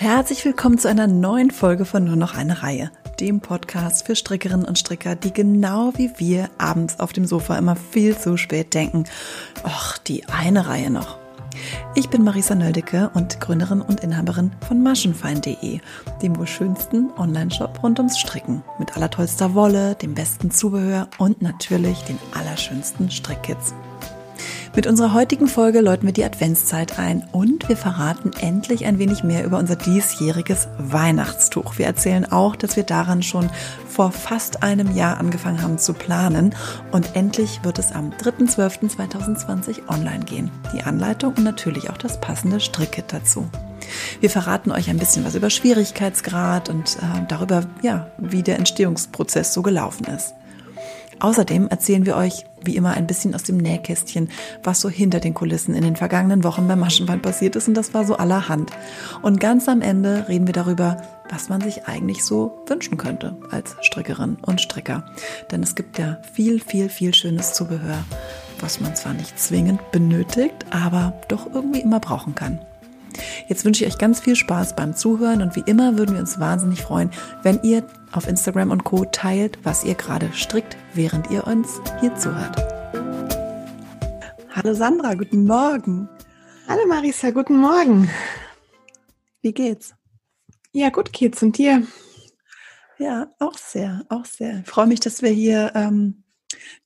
Herzlich willkommen zu einer neuen Folge von Nur noch eine Reihe, dem Podcast für Strickerinnen und Stricker, die genau wie wir abends auf dem Sofa immer viel zu spät denken. Och, die eine Reihe noch. Ich bin Marisa Nöldecke und Gründerin und Inhaberin von maschenfein.de, dem wohl schönsten Online-Shop rund ums Stricken. Mit allertollster Wolle, dem besten Zubehör und natürlich den allerschönsten Strickkits. Mit unserer heutigen Folge läuten wir die Adventszeit ein und wir verraten endlich ein wenig mehr über unser diesjähriges Weihnachtstuch. Wir erzählen auch, dass wir daran schon vor fast einem Jahr angefangen haben zu planen und endlich wird es am 3.12.2020 online gehen. Die Anleitung und natürlich auch das passende Strickkit dazu. Wir verraten euch ein bisschen was über Schwierigkeitsgrad und äh, darüber, ja, wie der Entstehungsprozess so gelaufen ist. Außerdem erzählen wir euch wie immer ein bisschen aus dem Nähkästchen, was so hinter den Kulissen in den vergangenen Wochen beim Maschenband passiert ist und das war so allerhand. Und ganz am Ende reden wir darüber, was man sich eigentlich so wünschen könnte als Strickerin und Stricker. Denn es gibt ja viel, viel, viel schönes Zubehör, was man zwar nicht zwingend benötigt, aber doch irgendwie immer brauchen kann. Jetzt wünsche ich euch ganz viel Spaß beim Zuhören und wie immer würden wir uns wahnsinnig freuen, wenn ihr auf Instagram und Co teilt, was ihr gerade strickt, während ihr uns hier zuhört. Hallo Sandra, guten Morgen. Hallo Marisa, guten Morgen. Wie geht's? Ja, gut geht's und dir? Ja, auch sehr, auch sehr. Ich freue mich, dass wir hier ähm,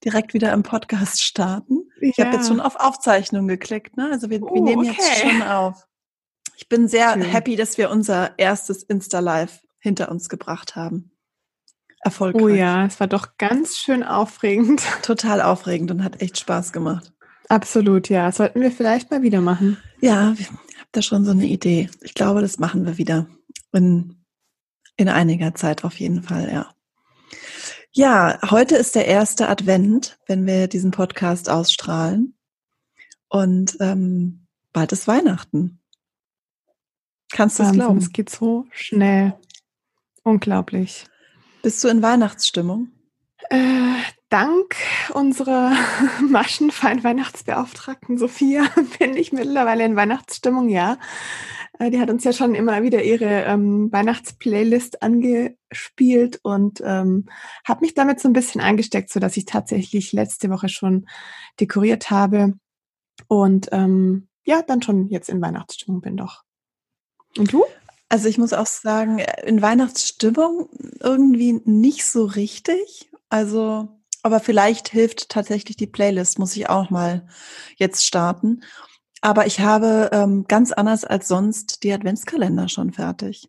direkt wieder im Podcast starten. Ja. Ich habe jetzt schon auf Aufzeichnung geklickt, ne? Also wir, oh, wir nehmen okay. jetzt schon auf. Ich bin sehr Schön. happy, dass wir unser erstes Insta-Live hinter uns gebracht haben. Erfolgreich. Oh ja, es war doch ganz schön aufregend. Total aufregend und hat echt Spaß gemacht. Absolut, ja. sollten wir vielleicht mal wieder machen. Ja, ich habe da schon so eine Idee. Ich glaube, das machen wir wieder. In, in einiger Zeit auf jeden Fall, ja. Ja, heute ist der erste Advent, wenn wir diesen Podcast ausstrahlen. Und ähm, bald ist Weihnachten. Kannst du es glauben? Es geht so schnell. Unglaublich. Bist du in Weihnachtsstimmung? Äh, dank unserer Maschenfein-Weihnachtsbeauftragten Sophia bin ich mittlerweile in Weihnachtsstimmung, ja. Äh, die hat uns ja schon immer wieder ihre ähm, Weihnachtsplaylist angespielt und ähm, habe mich damit so ein bisschen eingesteckt, so dass ich tatsächlich letzte Woche schon dekoriert habe und ähm, ja, dann schon jetzt in Weihnachtsstimmung bin doch. Und du? Also ich muss auch sagen, in Weihnachtsstimmung irgendwie nicht so richtig. Also, aber vielleicht hilft tatsächlich die Playlist, muss ich auch mal jetzt starten. Aber ich habe ähm, ganz anders als sonst die Adventskalender schon fertig.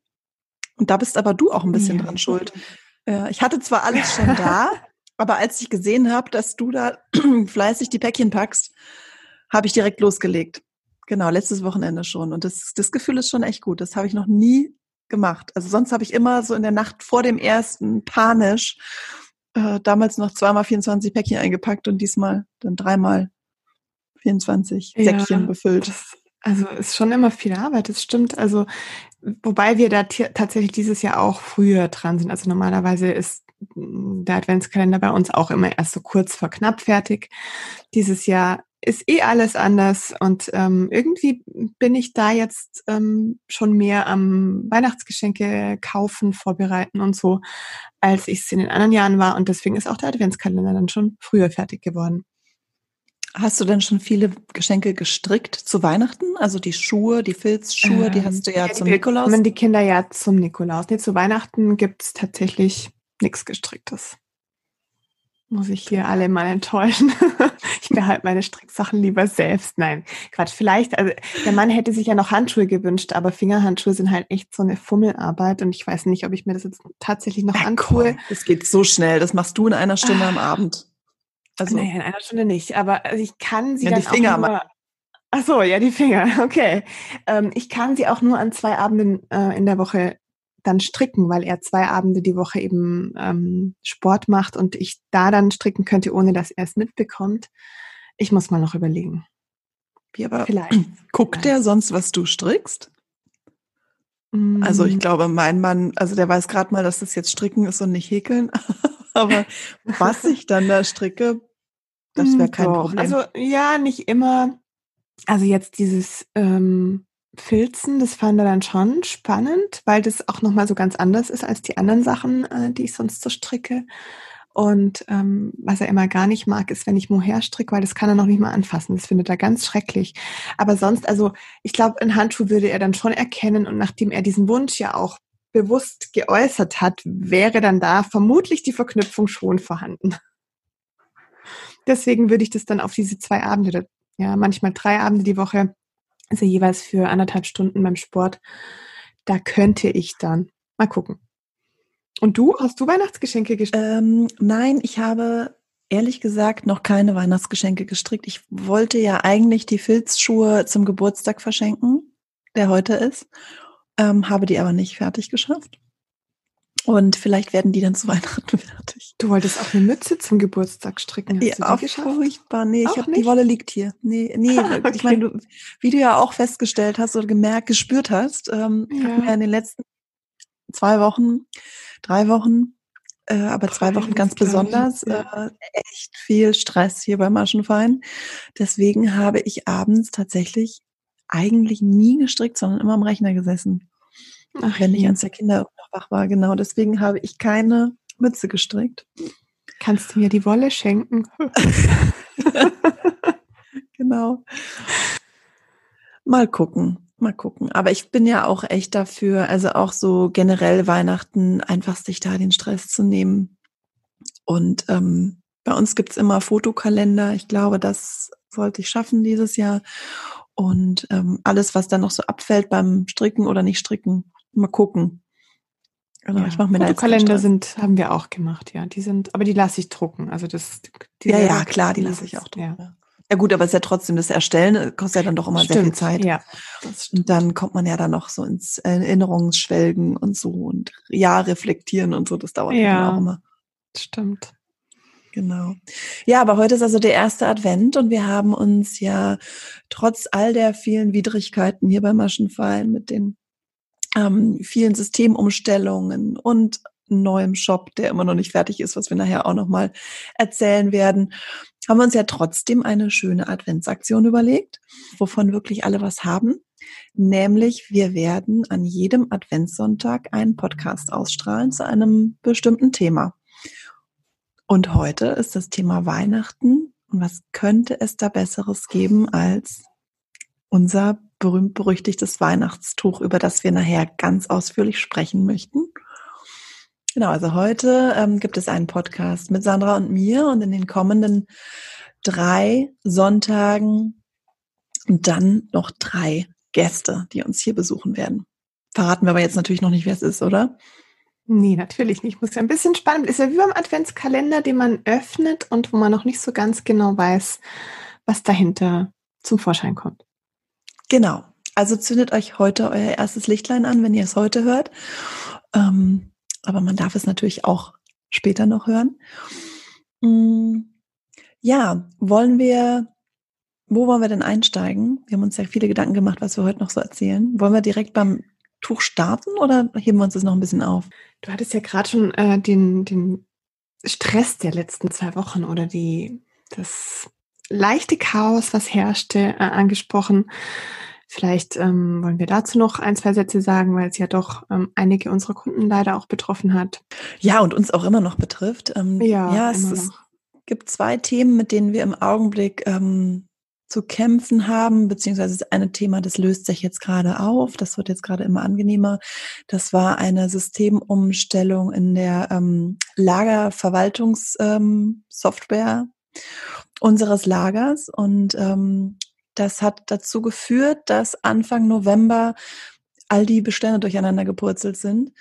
Und da bist aber du auch ein bisschen ja. dran schuld. Ja, ich hatte zwar alles schon da, aber als ich gesehen habe, dass du da fleißig die Päckchen packst, habe ich direkt losgelegt. Genau, letztes Wochenende schon. Und das, das Gefühl ist schon echt gut. Das habe ich noch nie gemacht. Also sonst habe ich immer so in der Nacht vor dem ersten panisch äh, damals noch zweimal 24 Päckchen eingepackt und diesmal dann dreimal 24 ja, Säckchen befüllt. Das, also ist schon immer viel Arbeit, das stimmt. Also wobei wir da tatsächlich dieses Jahr auch früher dran sind. Also normalerweise ist der Adventskalender bei uns auch immer erst so kurz vor knapp fertig. Dieses Jahr ist eh alles anders und ähm, irgendwie bin ich da jetzt ähm, schon mehr am Weihnachtsgeschenke kaufen, vorbereiten und so, als ich es in den anderen Jahren war und deswegen ist auch der Adventskalender dann schon früher fertig geworden. Hast du denn schon viele Geschenke gestrickt zu Weihnachten? Also die Schuhe, die Filzschuhe, ähm, die hast du ja, ja zum Nikolaus? Die Kinder ja zum Nikolaus. Nee, zu Weihnachten gibt's tatsächlich nichts Gestricktes. Muss ich hier alle mal enttäuschen. behalte meine Stricksachen lieber selbst. Nein, Quatsch. Vielleicht, also der Mann hätte sich ja noch Handschuhe gewünscht, aber Fingerhandschuhe sind halt echt so eine Fummelarbeit und ich weiß nicht, ob ich mir das jetzt tatsächlich noch antue. Das geht so schnell. Das machst du in einer Stunde ah. am Abend. Also, nee, in einer Stunde nicht. Aber also ich kann sie ja, dann die Finger auch nur, Ach so, ja, die Finger. Okay. Ähm, ich kann sie auch nur an zwei Abenden äh, in der Woche dann stricken, weil er zwei Abende die Woche eben ähm, Sport macht und ich da dann stricken könnte, ohne dass er es mitbekommt. Ich muss mal noch überlegen. Wie aber Vielleicht. guckt Vielleicht. der sonst, was du strickst? Also ich mm. glaube, mein Mann, also der weiß gerade mal, dass das jetzt Stricken ist und nicht Häkeln. aber was ich dann da stricke, das wäre kein Doch. Problem. Also ja, nicht immer. Also jetzt dieses ähm, Filzen, das fand er dann schon spannend, weil das auch nochmal so ganz anders ist als die anderen Sachen, äh, die ich sonst so stricke. Und ähm, was er immer gar nicht mag, ist, wenn ich Mohair stricke, weil das kann er noch nicht mal anfassen. Das findet er ganz schrecklich. Aber sonst, also ich glaube, ein Handschuh würde er dann schon erkennen. Und nachdem er diesen Wunsch ja auch bewusst geäußert hat, wäre dann da vermutlich die Verknüpfung schon vorhanden. Deswegen würde ich das dann auf diese zwei Abende, ja, manchmal drei Abende die Woche, also jeweils für anderthalb Stunden beim Sport, da könnte ich dann mal gucken. Und du, hast du Weihnachtsgeschenke gestrickt? Ähm, nein, ich habe ehrlich gesagt noch keine Weihnachtsgeschenke gestrickt. Ich wollte ja eigentlich die Filzschuhe zum Geburtstag verschenken, der heute ist, ähm, habe die aber nicht fertig geschafft. Und vielleicht werden die dann zu Weihnachten fertig. Du wolltest auch eine Mütze zum Geburtstag stricken. Hast ja, auch furchtbar. Nee, ich hab, die Wolle liegt hier. Nee, nee, okay. ich meine, du, wie du ja auch festgestellt hast oder gemerkt, gespürt hast, ähm, ja. ja in den letzten zwei Wochen drei Wochen, äh, aber zwei Wochen ganz besonders. Äh, echt viel Stress hier beim Maschenfein. Deswegen habe ich abends tatsächlich eigentlich nie gestrickt, sondern immer am Rechner gesessen. Ach, wenn ich ans der Kinder noch wach war. Genau, deswegen habe ich keine Mütze gestrickt. Kannst du mir die Wolle schenken? genau. Mal gucken. Mal gucken. Aber ich bin ja auch echt dafür, also auch so generell Weihnachten, einfach sich da den Stress zu nehmen. Und ähm, bei uns gibt's immer Fotokalender. Ich glaube, das wollte ich schaffen dieses Jahr. Und ähm, alles, was dann noch so abfällt beim Stricken oder nicht stricken, mal gucken. Genau, ja, ich mache mir Fotokalender sind, haben wir auch gemacht, ja. Die sind, aber die lasse ich drucken. Also das, ja, ja, klar, die lasse ich auch drucken. Ja. Ja gut, aber es ist ja trotzdem das Erstellen, äh, kostet ja dann doch immer stimmt, sehr viel Zeit. Ja, und dann kommt man ja dann noch so ins Erinnerungsschwelgen und so und ja, reflektieren und so, das dauert ja auch immer. Stimmt. Genau. Ja, aber heute ist also der erste Advent und wir haben uns ja trotz all der vielen Widrigkeiten hier beim Maschenfallen mit den ähm, vielen Systemumstellungen und neuem Shop, der immer noch nicht fertig ist, was wir nachher auch nochmal erzählen werden, haben wir uns ja trotzdem eine schöne Adventsaktion überlegt, wovon wirklich alle was haben. Nämlich, wir werden an jedem Adventssonntag einen Podcast ausstrahlen zu einem bestimmten Thema. Und heute ist das Thema Weihnachten. Und was könnte es da Besseres geben als unser berühmt-berüchtigtes Weihnachtstuch, über das wir nachher ganz ausführlich sprechen möchten? Genau, also heute ähm, gibt es einen Podcast mit Sandra und mir und in den kommenden drei Sonntagen und dann noch drei Gäste, die uns hier besuchen werden. Verraten wir aber jetzt natürlich noch nicht, wer es ist, oder? Nee, natürlich nicht. Muss ja ein bisschen spannend. Ist ja wie beim Adventskalender, den man öffnet und wo man noch nicht so ganz genau weiß, was dahinter zum Vorschein kommt. Genau. Also zündet euch heute euer erstes Lichtlein an, wenn ihr es heute hört. Ähm, aber man darf es natürlich auch später noch hören. Mm, ja, wollen wir, wo wollen wir denn einsteigen? Wir haben uns ja viele Gedanken gemacht, was wir heute noch so erzählen. Wollen wir direkt beim Tuch starten oder heben wir uns das noch ein bisschen auf? Du hattest ja gerade schon äh, den, den Stress der letzten zwei Wochen oder die, das leichte Chaos, was herrschte, äh, angesprochen. Vielleicht ähm, wollen wir dazu noch ein, zwei Sätze sagen, weil es ja doch ähm, einige unserer Kunden leider auch betroffen hat. Ja, und uns auch immer noch betrifft. Ähm, ja, ja es, es gibt zwei Themen, mit denen wir im Augenblick ähm, zu kämpfen haben, beziehungsweise das eine Thema, das löst sich jetzt gerade auf, das wird jetzt gerade immer angenehmer. Das war eine Systemumstellung in der ähm, Lagerverwaltungssoftware ähm, unseres Lagers und ähm, das hat dazu geführt, dass Anfang November all die Bestände durcheinander gepurzelt sind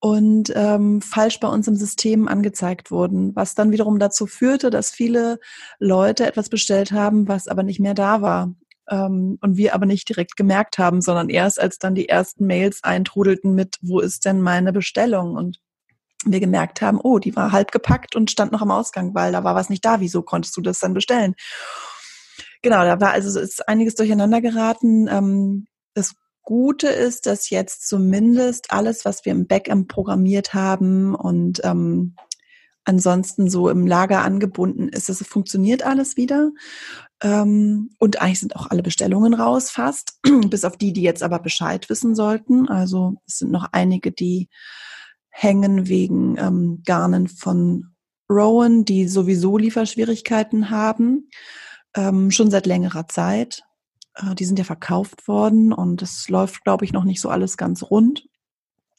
und ähm, falsch bei uns im System angezeigt wurden, was dann wiederum dazu führte, dass viele Leute etwas bestellt haben, was aber nicht mehr da war. Ähm, und wir aber nicht direkt gemerkt haben, sondern erst als dann die ersten Mails eintrudelten mit, wo ist denn meine Bestellung? Und wir gemerkt haben, oh, die war halb gepackt und stand noch am Ausgang, weil da war was nicht da. Wieso konntest du das dann bestellen? Genau, da war also ist einiges durcheinander geraten. Ähm, das Gute ist, dass jetzt zumindest alles, was wir im Backend programmiert haben und ähm, ansonsten so im Lager angebunden ist. Es funktioniert alles wieder. Ähm, und eigentlich sind auch alle Bestellungen raus, fast. Bis auf die, die jetzt aber Bescheid wissen sollten. Also es sind noch einige, die hängen wegen ähm, Garnen von Rowan, die sowieso Lieferschwierigkeiten haben. Ähm, schon seit längerer Zeit. Äh, die sind ja verkauft worden und es läuft, glaube ich, noch nicht so alles ganz rund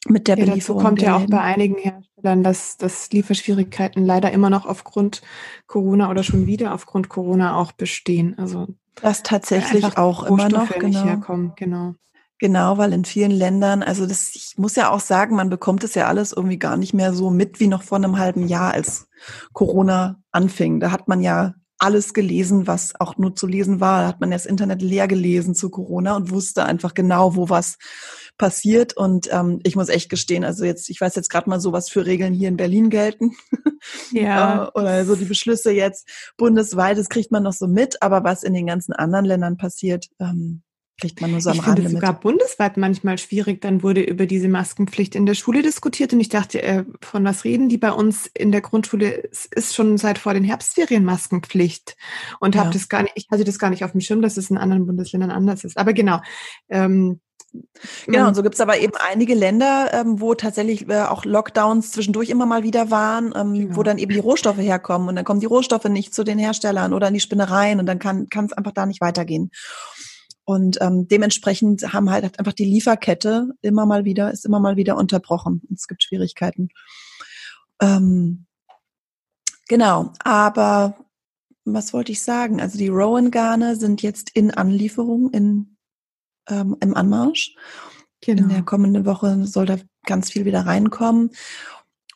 mit der ja, Belieferung. Dazu kommt ja auch bei einigen Herstellern, dass, dass Lieferschwierigkeiten leider immer noch aufgrund Corona oder schon wieder aufgrund Corona auch bestehen. Also das tatsächlich auch immer noch genau. genau. Genau, weil in vielen Ländern, also das, ich muss ja auch sagen, man bekommt es ja alles irgendwie gar nicht mehr so mit wie noch vor einem halben Jahr, als Corona anfing. Da hat man ja alles gelesen, was auch nur zu lesen war. Da hat man das Internet leer gelesen zu Corona und wusste einfach genau, wo was passiert. Und ähm, ich muss echt gestehen, also jetzt, ich weiß jetzt gerade mal so, was für Regeln hier in Berlin gelten. Ja. Äh, oder so die Beschlüsse jetzt bundesweit, das kriegt man noch so mit, aber was in den ganzen anderen Ländern passiert, ähm, kriegt man nur so am ich Rande finde es sogar bundesweit manchmal schwierig. Dann wurde über diese Maskenpflicht in der Schule diskutiert und ich dachte, äh, von was reden die bei uns in der Grundschule? Es ist schon seit vor den Herbstferien Maskenpflicht und ja. habe das gar nicht, ich hatte das gar nicht auf dem Schirm, dass es in anderen Bundesländern anders ist. Aber genau. Ähm, Genau, und so gibt's aber eben einige Länder, ähm, wo tatsächlich äh, auch Lockdowns zwischendurch immer mal wieder waren, ähm, genau. wo dann eben die Rohstoffe herkommen und dann kommen die Rohstoffe nicht zu den Herstellern oder in die Spinnereien und dann kann es einfach da nicht weitergehen. Und ähm, dementsprechend haben halt einfach die Lieferkette immer mal wieder, ist immer mal wieder unterbrochen. Es gibt Schwierigkeiten. Ähm, genau, aber was wollte ich sagen? Also die Rowan-Garne sind jetzt in Anlieferung, in, ähm, im Anmarsch. Genau. In der kommenden Woche soll da ganz viel wieder reinkommen.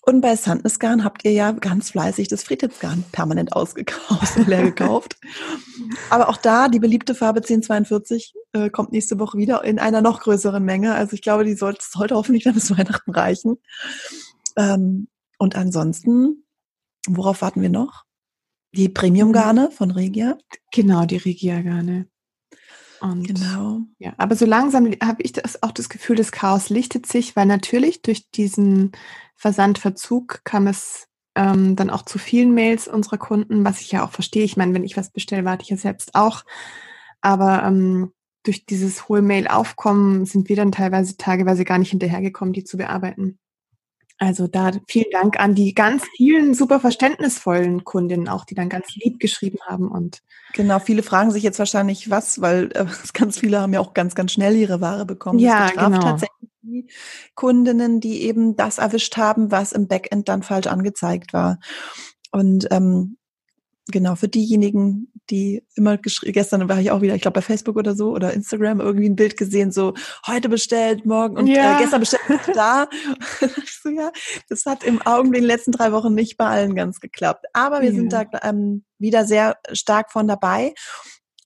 Und bei Sandnesgarn habt ihr ja ganz fleißig das Friedhofsgarn permanent ausgekauft und leer gekauft. Aber auch da, die beliebte Farbe 1042 äh, kommt nächste Woche wieder in einer noch größeren Menge. Also ich glaube, die sollte, sollte hoffentlich dann bis Weihnachten reichen. Ähm, und ansonsten, worauf warten wir noch? Die Premium-Garne von Regia. Genau, die Regia-Garne. Und genau. Ja, aber so langsam habe ich das, auch das Gefühl, das Chaos lichtet sich, weil natürlich durch diesen Versandverzug kam es ähm, dann auch zu vielen Mails unserer Kunden, was ich ja auch verstehe. Ich meine, wenn ich was bestelle, warte ich ja selbst auch. Aber ähm, durch dieses hohe Mail-Aufkommen sind wir dann teilweise tageweise gar nicht hinterhergekommen, die zu bearbeiten. Also da vielen Dank an die ganz vielen super verständnisvollen Kundinnen auch, die dann ganz lieb geschrieben haben und genau. Viele fragen sich jetzt wahrscheinlich was, weil äh, ganz viele haben ja auch ganz ganz schnell ihre Ware bekommen. Ja, genau. tatsächlich die Kundinnen, die eben das erwischt haben, was im Backend dann falsch angezeigt war. Und ähm, genau, für diejenigen, die immer geschrieben, gestern war ich auch wieder, ich glaube bei Facebook oder so oder Instagram irgendwie ein Bild gesehen, so heute bestellt, morgen und äh, ja. äh, gestern bestellt, da. so, ja, das hat im Augenblick in den letzten drei Wochen nicht bei allen ganz geklappt. Aber wir ja. sind da ähm, wieder sehr stark von dabei.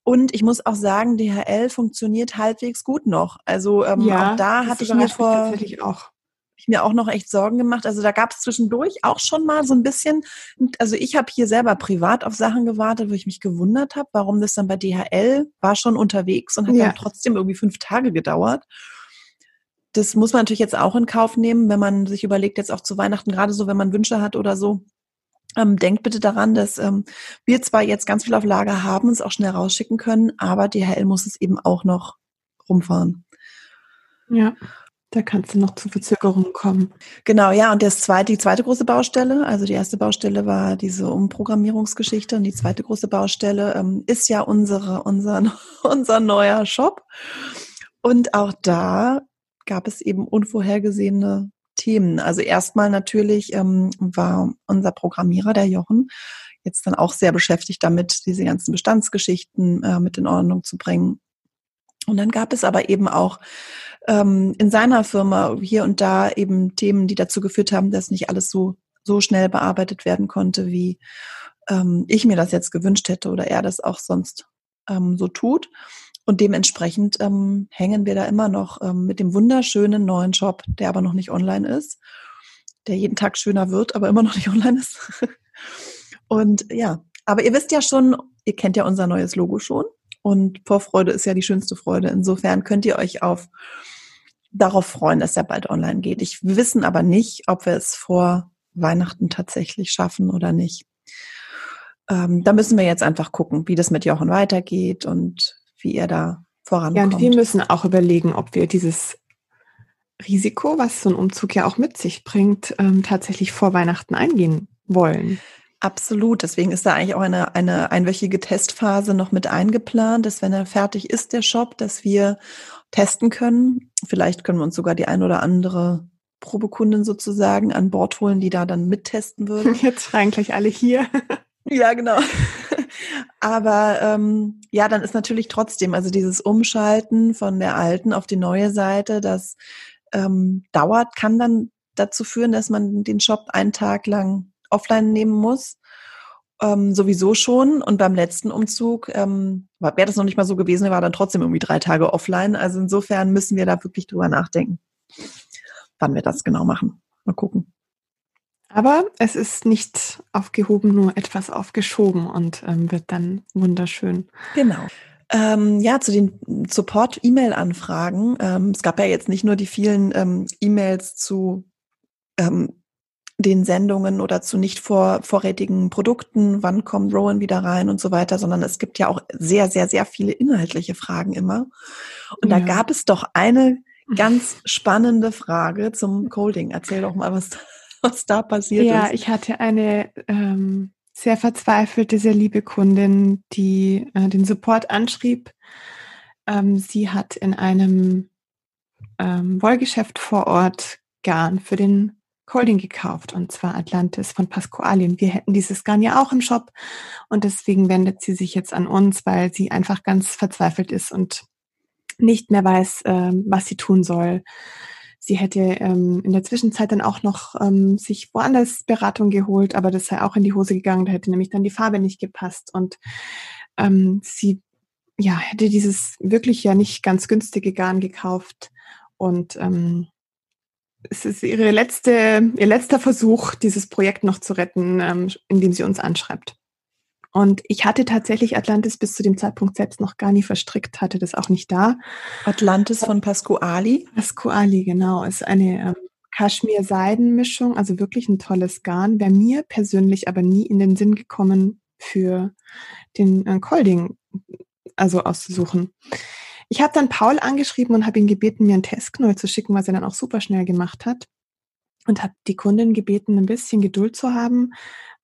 Und ich muss auch sagen, DHL funktioniert halbwegs gut noch. Also ähm, ja, auch da hatte ich mir vor tatsächlich auch ich mir auch noch echt Sorgen gemacht. Also da gab es zwischendurch auch schon mal so ein bisschen, also ich habe hier selber privat auf Sachen gewartet, wo ich mich gewundert habe, warum das dann bei DHL war schon unterwegs und hat ja. dann trotzdem irgendwie fünf Tage gedauert. Das muss man natürlich jetzt auch in Kauf nehmen, wenn man sich überlegt, jetzt auch zu Weihnachten, gerade so, wenn man Wünsche hat oder so. Ähm, denkt bitte daran, dass ähm, wir zwar jetzt ganz viel auf Lager haben, es auch schnell rausschicken können, aber DHL muss es eben auch noch rumfahren. Ja. Da kannst du noch zu Verzögerungen kommen. Genau, ja. Und das zweite, die zweite große Baustelle, also die erste Baustelle war diese Umprogrammierungsgeschichte und die zweite große Baustelle ähm, ist ja unsere, unser, unser neuer Shop. Und auch da gab es eben unvorhergesehene Themen. Also erstmal natürlich ähm, war unser Programmierer, der Jochen, jetzt dann auch sehr beschäftigt damit, diese ganzen Bestandsgeschichten äh, mit in Ordnung zu bringen. Und dann gab es aber eben auch ähm, in seiner Firma hier und da eben Themen, die dazu geführt haben, dass nicht alles so, so schnell bearbeitet werden konnte, wie ähm, ich mir das jetzt gewünscht hätte oder er das auch sonst ähm, so tut. Und dementsprechend ähm, hängen wir da immer noch ähm, mit dem wunderschönen neuen Job, der aber noch nicht online ist, der jeden Tag schöner wird, aber immer noch nicht online ist. und ja, aber ihr wisst ja schon, ihr kennt ja unser neues Logo schon. Und Vorfreude ist ja die schönste Freude. Insofern könnt ihr euch auf darauf freuen, dass er bald online geht. Ich wissen aber nicht, ob wir es vor Weihnachten tatsächlich schaffen oder nicht. Ähm, da müssen wir jetzt einfach gucken, wie das mit Jochen weitergeht und wie er da vorankommt. Ja, und wir müssen auch überlegen, ob wir dieses Risiko, was so ein Umzug ja auch mit sich bringt, ähm, tatsächlich vor Weihnachten eingehen wollen. Absolut. Deswegen ist da eigentlich auch eine, eine einwöchige Testphase noch mit eingeplant, dass wenn er fertig ist, der Shop, dass wir testen können. Vielleicht können wir uns sogar die ein oder andere Probekundin sozusagen an Bord holen, die da dann mittesten würde. Jetzt schreien gleich alle hier. ja, genau. Aber ähm, ja, dann ist natürlich trotzdem, also dieses Umschalten von der alten auf die neue Seite, das ähm, dauert, kann dann dazu führen, dass man den Shop einen Tag lang offline nehmen muss. Ähm, sowieso schon. Und beim letzten Umzug ähm, wäre das noch nicht mal so gewesen, er war dann trotzdem irgendwie drei Tage offline. Also insofern müssen wir da wirklich drüber nachdenken, wann wir das genau machen. Mal gucken. Aber es ist nicht aufgehoben, nur etwas aufgeschoben und ähm, wird dann wunderschön. Genau. Ähm, ja, zu den Support-E-Mail-Anfragen. Ähm, es gab ja jetzt nicht nur die vielen ähm, E-Mails zu ähm, den Sendungen oder zu nicht vor, vorrätigen Produkten, wann kommt Rowan wieder rein und so weiter, sondern es gibt ja auch sehr, sehr, sehr viele inhaltliche Fragen immer. Und ja. da gab es doch eine ganz spannende Frage zum Colding. Erzähl doch mal, was, was da passiert ja, ist. Ja, ich hatte eine ähm, sehr verzweifelte, sehr liebe Kundin, die äh, den Support anschrieb. Ähm, sie hat in einem ähm, Wollgeschäft vor Ort Garn für den Colding gekauft und zwar Atlantis von Pasqualien. Wir hätten dieses Garn ja auch im Shop und deswegen wendet sie sich jetzt an uns, weil sie einfach ganz verzweifelt ist und nicht mehr weiß, äh, was sie tun soll. Sie hätte ähm, in der Zwischenzeit dann auch noch ähm, sich woanders Beratung geholt, aber das sei auch in die Hose gegangen. Da hätte nämlich dann die Farbe nicht gepasst und ähm, sie ja hätte dieses wirklich ja nicht ganz günstige Garn gekauft und ähm, es ist ihre letzte, ihr letzter Versuch, dieses Projekt noch zu retten, ähm, indem sie uns anschreibt. Und ich hatte tatsächlich Atlantis bis zu dem Zeitpunkt selbst noch gar nie verstrickt, hatte das auch nicht da. Atlantis von Pasquali? Pasquali, genau. Ist eine ähm, Kaschmir-Seidenmischung, also wirklich ein tolles Garn. Wäre mir persönlich aber nie in den Sinn gekommen, für den äh, Colding also auszusuchen. Ich habe dann Paul angeschrieben und habe ihn gebeten, mir einen Testknoll zu schicken, was er dann auch super schnell gemacht hat. Und habe die Kundin gebeten, ein bisschen Geduld zu haben,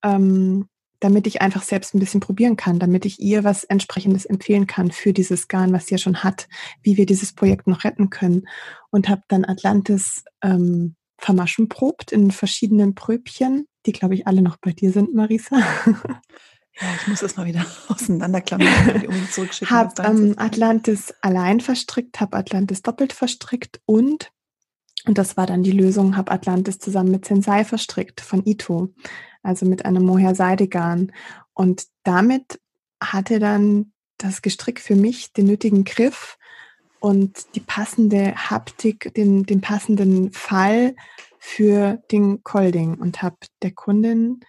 ähm, damit ich einfach selbst ein bisschen probieren kann, damit ich ihr was entsprechendes empfehlen kann für dieses Garn, was sie ja schon hat, wie wir dieses Projekt noch retten können. Und habe dann Atlantis ähm, vermaschen probt in verschiedenen Pröbchen, die, glaube ich, alle noch bei dir sind, Marisa. Ja, ich muss das mal wieder auseinanderklammern. Habe ähm, Atlantis allein verstrickt, habe Atlantis doppelt verstrickt und, und das war dann die Lösung, habe Atlantis zusammen mit Sensei verstrickt von Ito, also mit einem Mohair Seidegarn. Und damit hatte dann das Gestrick für mich den nötigen Griff und die passende Haptik, den, den passenden Fall für den Colding und habe der Kundin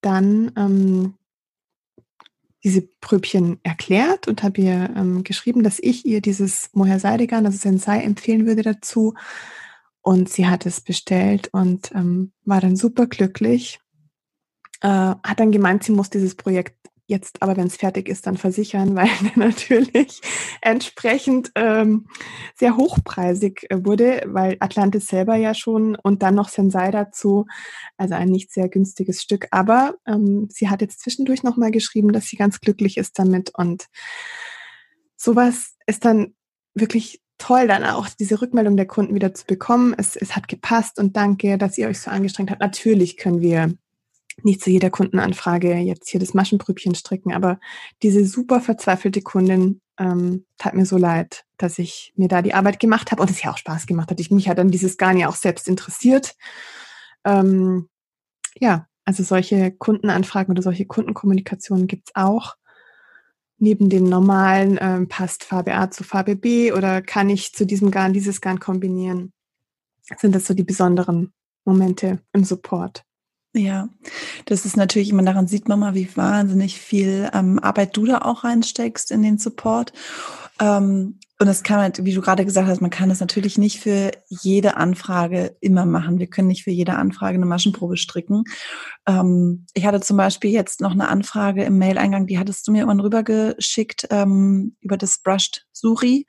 dann ähm, diese Pröbchen erklärt und habe ihr ähm, geschrieben, dass ich ihr dieses Moher Seidegarn, also Sensei, empfehlen würde dazu. Und sie hat es bestellt und ähm, war dann super glücklich. Äh, hat dann gemeint, sie muss dieses Projekt jetzt aber, wenn es fertig ist, dann versichern, weil der natürlich entsprechend ähm, sehr hochpreisig äh, wurde, weil Atlantis selber ja schon und dann noch Sensei dazu, also ein nicht sehr günstiges Stück. Aber ähm, sie hat jetzt zwischendurch nochmal geschrieben, dass sie ganz glücklich ist damit und sowas ist dann wirklich toll, dann auch diese Rückmeldung der Kunden wieder zu bekommen. Es, es hat gepasst und danke, dass ihr euch so angestrengt habt. Natürlich können wir nicht zu jeder Kundenanfrage jetzt hier das Maschenprübchen stricken, aber diese super verzweifelte Kundin ähm, tat mir so leid, dass ich mir da die Arbeit gemacht habe und es ja auch Spaß gemacht hat. Ich mich hat dann dieses Garn ja auch selbst interessiert. Ähm, ja, also solche Kundenanfragen oder solche Kundenkommunikationen gibt's auch. Neben dem normalen, ähm, passt Farbe A zu Farbe B oder kann ich zu diesem Garn dieses Garn kombinieren, sind das so die besonderen Momente im Support. Ja, das ist natürlich immer, daran sieht man mal, wie wahnsinnig viel ähm, Arbeit du da auch reinsteckst in den Support. Ähm, und das kann halt, wie du gerade gesagt hast, man kann das natürlich nicht für jede Anfrage immer machen. Wir können nicht für jede Anfrage eine Maschenprobe stricken. Ähm, ich hatte zum Beispiel jetzt noch eine Anfrage im Mail-Eingang, die hattest du mir irgendwann rübergeschickt ähm, über das Brushed Suri.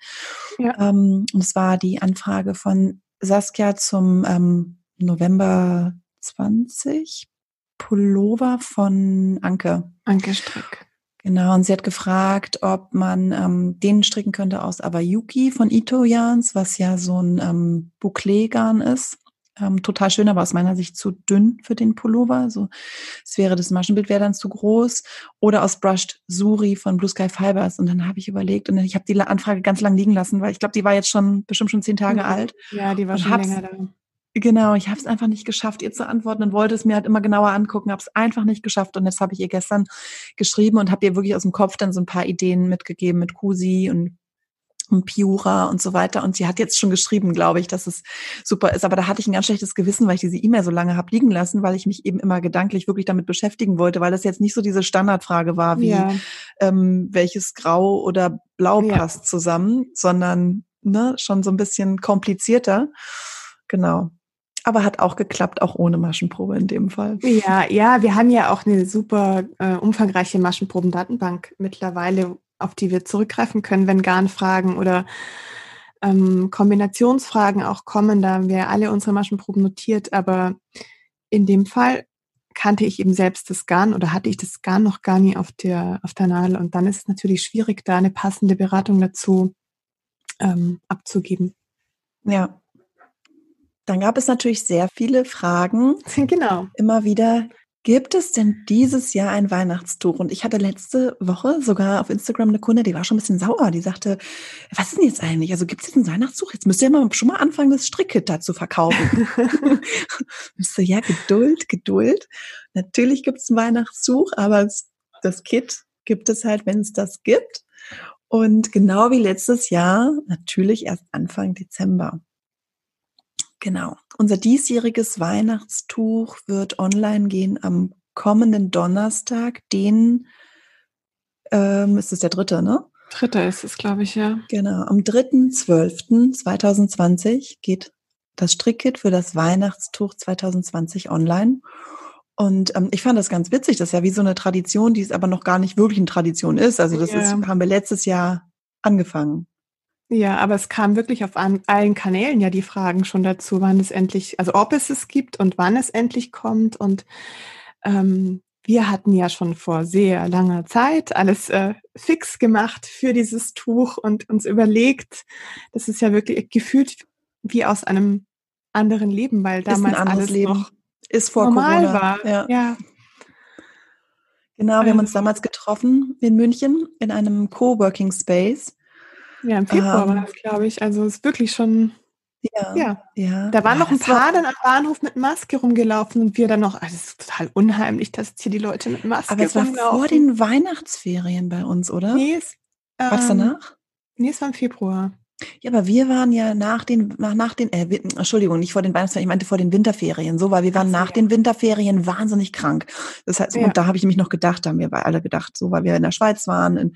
Ja. Ähm, und es war die Anfrage von Saskia zum ähm, November 20 Pullover von Anke. Anke Strick. Genau, und sie hat gefragt, ob man ähm, den stricken könnte aus Awayuki von Ito Yarns, was ja so ein ähm, Bouclé-Garn ist. Ähm, total schön, aber aus meiner Sicht zu dünn für den Pullover. Also es wäre das Maschenbild wäre dann zu groß. Oder aus Brushed Suri von Blue Sky Fibers. Und dann habe ich überlegt und ich habe die Anfrage ganz lang liegen lassen, weil ich glaube, die war jetzt schon bestimmt schon zehn Tage ja, alt. Ja, die war schon länger da. Genau, ich habe es einfach nicht geschafft, ihr zu antworten und wollte es mir halt immer genauer angucken, habe es einfach nicht geschafft und jetzt habe ich ihr gestern geschrieben und habe ihr wirklich aus dem Kopf dann so ein paar Ideen mitgegeben mit Kusi und und Piura und so weiter. Und sie hat jetzt schon geschrieben, glaube ich, dass es super ist. Aber da hatte ich ein ganz schlechtes Gewissen, weil ich diese E-Mail so lange habe liegen lassen, weil ich mich eben immer gedanklich wirklich damit beschäftigen wollte, weil das jetzt nicht so diese Standardfrage war, wie ja. ähm, welches Grau oder Blau ja. passt zusammen, sondern ne, schon so ein bisschen komplizierter. Genau aber hat auch geklappt, auch ohne Maschenprobe in dem Fall. Ja, ja, wir haben ja auch eine super äh, umfangreiche Maschenprobendatenbank mittlerweile, auf die wir zurückgreifen können, wenn Garnfragen oder ähm, Kombinationsfragen auch kommen. Da haben wir alle unsere Maschenproben notiert, aber in dem Fall kannte ich eben selbst das Garn oder hatte ich das Garn noch gar nie auf der, auf der Nadel. Und dann ist es natürlich schwierig, da eine passende Beratung dazu ähm, abzugeben. Ja, dann gab es natürlich sehr viele Fragen. Genau. Immer wieder, gibt es denn dieses Jahr ein Weihnachtstuch? Und ich hatte letzte Woche sogar auf Instagram eine Kunde, die war schon ein bisschen sauer. Die sagte, was ist denn jetzt eigentlich? Also gibt es jetzt ein Weihnachtstuch? Jetzt müsst ihr mal schon mal anfangen, das Strickkit da zu verkaufen. so, ja, Geduld, Geduld. Natürlich gibt es ein Weihnachtstuch, aber das Kit gibt es halt, wenn es das gibt. Und genau wie letztes Jahr, natürlich erst Anfang Dezember. Genau. Unser diesjähriges Weihnachtstuch wird online gehen am kommenden Donnerstag, den, ähm, ist es der dritte, ne? Dritter ist es, glaube ich, ja. Genau. Am 3.12.2020 geht das Strickkit für das Weihnachtstuch 2020 online. Und ähm, ich fand das ganz witzig. Das ist ja wie so eine Tradition, die es aber noch gar nicht wirklich eine Tradition ist. Also das ja. ist, haben wir letztes Jahr angefangen. Ja, aber es kam wirklich auf allen Kanälen ja die Fragen schon dazu, wann es endlich, also ob es es gibt und wann es endlich kommt. Und ähm, wir hatten ja schon vor sehr langer Zeit alles äh, fix gemacht für dieses Tuch und uns überlegt, das ist ja wirklich gefühlt wie aus einem anderen Leben, weil damals alles Leben. noch ist vor normal Corona. war. Ja. ja. Genau, wir haben uns ähm. damals getroffen in München in einem Coworking Space ja, im Februar ähm, war das, glaube ich. Also es ist wirklich schon. Ja, ja. ja. Da waren ja, noch ein paar war, dann am Bahnhof mit Maske rumgelaufen und wir dann noch, also es ist total unheimlich, dass hier die Leute mit Maske Aber es war vor den Weihnachtsferien bei uns, oder? Nee, es, ähm, war das danach? Nee, es war im Februar. Ja, aber wir waren ja nach den, nach, nach den, äh, Entschuldigung, nicht vor den Weihnachtsferien, ich meinte vor den Winterferien, so, weil wir waren so, nach ja. den Winterferien wahnsinnig krank. Das heißt, ja. und da habe ich nämlich noch gedacht, da haben wir alle gedacht, so, weil wir in der Schweiz waren, in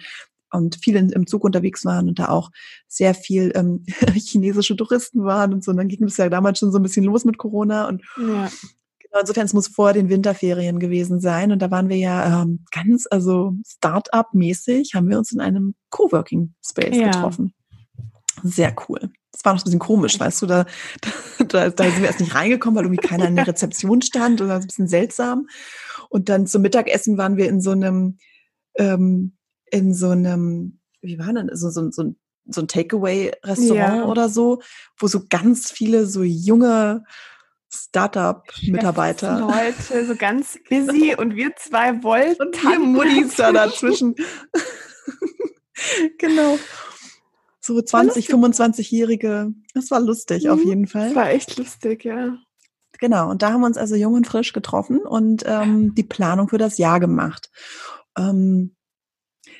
und viel im Zug unterwegs waren und da auch sehr viel ähm, chinesische Touristen waren und so. Und dann ging es ja damals schon so ein bisschen los mit Corona und ja. genau, insofern es muss vor den Winterferien gewesen sein und da waren wir ja ähm, ganz, also Start-up-mäßig haben wir uns in einem Coworking Space ja. getroffen. Sehr cool. Das war noch ein bisschen komisch, weißt du, da, da, da sind wir erst nicht reingekommen, weil irgendwie keiner in der Rezeption stand und das ist ein bisschen seltsam. Und dann zum Mittagessen waren wir in so einem ähm, in so einem, wie war denn, so, so, so, so ein Takeaway-Restaurant ja. oder so, wo so ganz viele so junge Startup-Mitarbeiter. Leute, so ganz busy und wir zwei wollten. Und wir Muttis da dazwischen. genau. So 20, 25-Jährige. Das war lustig mhm. auf jeden Fall. Das war echt lustig, ja. Genau, und da haben wir uns also jung und frisch getroffen und ähm, die Planung für das Jahr gemacht. Ähm,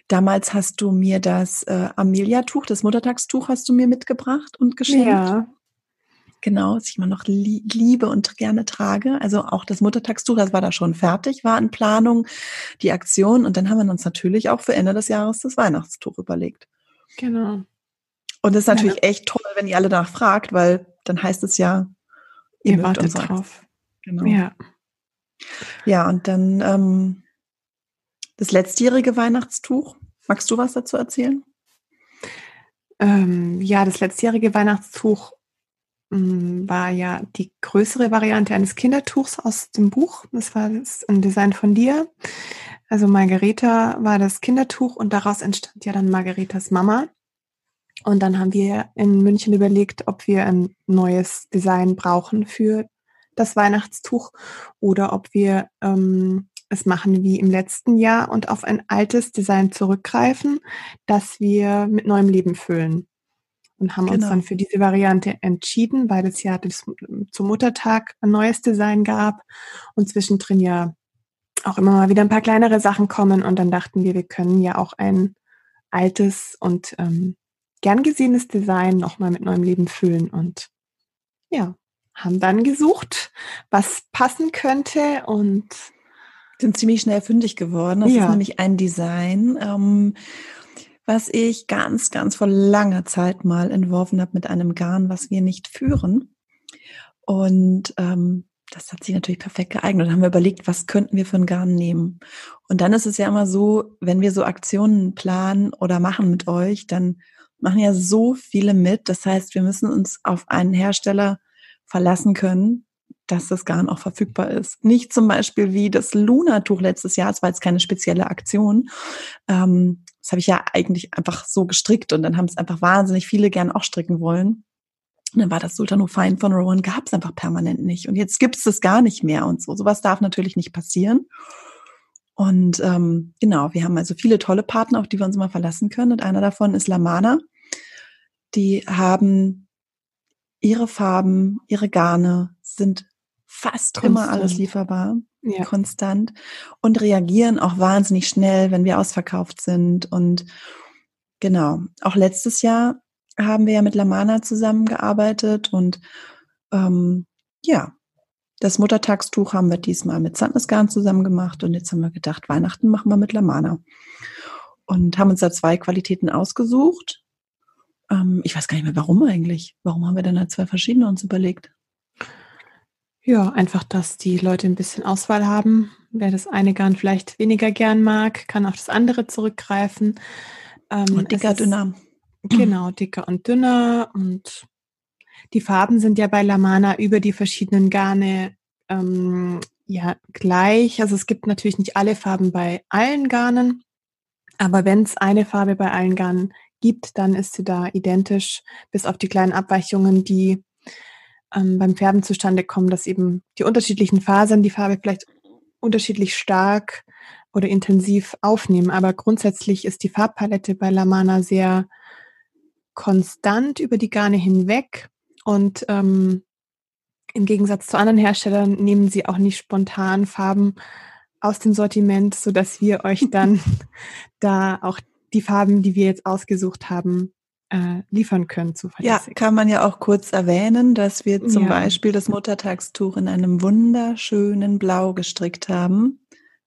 Damals hast du mir das äh, Amelia-Tuch, das Muttertagstuch hast du mir mitgebracht und geschenkt. Ja. Genau, was ich immer noch liebe und gerne trage. Also auch das Muttertagstuch, das war da schon fertig, war in Planung, die Aktion. Und dann haben wir uns natürlich auch für Ende des Jahres das Weihnachtstuch überlegt. Genau. Und das ist natürlich ja. echt toll, wenn ihr alle danach fragt, weil dann heißt es ja, ihr, ihr wartet drauf. Genau. Ja. Ja, und dann ähm, das letztjährige Weihnachtstuch. Magst du was dazu erzählen? Ähm, ja, das letztjährige Weihnachtstuch mm, war ja die größere Variante eines Kindertuchs aus dem Buch. Das war ein Design von dir. Also Margareta war das Kindertuch und daraus entstand ja dann Margaretas Mama. Und dann haben wir in München überlegt, ob wir ein neues Design brauchen für das Weihnachtstuch oder ob wir ähm, es machen wie im letzten Jahr und auf ein altes Design zurückgreifen, das wir mit neuem Leben füllen. Und haben genau. uns dann für diese Variante entschieden, weil es ja zum Muttertag ein neues Design gab und zwischendrin ja auch immer mal wieder ein paar kleinere Sachen kommen. Und dann dachten wir, wir können ja auch ein altes und ähm, gern gesehenes Design nochmal mit neuem Leben füllen. Und ja, haben dann gesucht, was passen könnte und sind ziemlich schnell fündig geworden. Das ja. ist nämlich ein Design, ähm, was ich ganz, ganz vor langer Zeit mal entworfen habe mit einem Garn, was wir nicht führen. Und ähm, das hat sich natürlich perfekt geeignet. Und haben wir überlegt, was könnten wir für ein Garn nehmen. Und dann ist es ja immer so, wenn wir so Aktionen planen oder machen mit euch, dann machen ja so viele mit. Das heißt, wir müssen uns auf einen Hersteller verlassen können, dass das Garn auch verfügbar ist. Nicht zum Beispiel wie das Luna-Tuch letztes Jahr, es war jetzt keine spezielle Aktion. Ähm, das habe ich ja eigentlich einfach so gestrickt und dann haben es einfach wahnsinnig viele gern auch stricken wollen. Und dann war das Sultano Fine von Rowan, gab es einfach permanent nicht. Und jetzt gibt es das gar nicht mehr und so. Sowas darf natürlich nicht passieren. Und ähm, genau, wir haben also viele tolle Partner, auf die wir uns immer verlassen können. Und einer davon ist Lamana. Die haben ihre Farben, ihre Garne sind fast Konstant. immer alles lieferbar, ja. konstant und reagieren auch wahnsinnig schnell, wenn wir ausverkauft sind. Und genau, auch letztes Jahr haben wir ja mit Lamana zusammengearbeitet und ähm, ja, das Muttertagstuch haben wir diesmal mit Sandnesgarn zusammen gemacht und jetzt haben wir gedacht, Weihnachten machen wir mit Lamana. Und haben uns da zwei Qualitäten ausgesucht. Ähm, ich weiß gar nicht mehr, warum eigentlich. Warum haben wir denn da zwei verschiedene uns überlegt? Ja, einfach, dass die Leute ein bisschen Auswahl haben. Wer das eine Garn vielleicht weniger gern mag, kann auf das andere zurückgreifen. Ähm, und dicker, ist, dünner. Genau, dicker und dünner. Und die Farben sind ja bei Lamana über die verschiedenen Garne ähm, ja gleich. Also es gibt natürlich nicht alle Farben bei allen Garnen. Aber wenn es eine Farbe bei allen Garnen gibt, dann ist sie da identisch, bis auf die kleinen Abweichungen, die ähm, beim Färben zustande kommen, dass eben die unterschiedlichen Fasern die Farbe vielleicht unterschiedlich stark oder intensiv aufnehmen. Aber grundsätzlich ist die Farbpalette bei Lamana sehr konstant über die Garne hinweg und ähm, im Gegensatz zu anderen Herstellern nehmen sie auch nicht spontan Farben aus dem Sortiment, so dass wir euch dann da auch die Farben, die wir jetzt ausgesucht haben, äh, liefern können. Ja, kann man ja auch kurz erwähnen, dass wir zum ja. Beispiel das Muttertagstuch in einem wunderschönen Blau gestrickt haben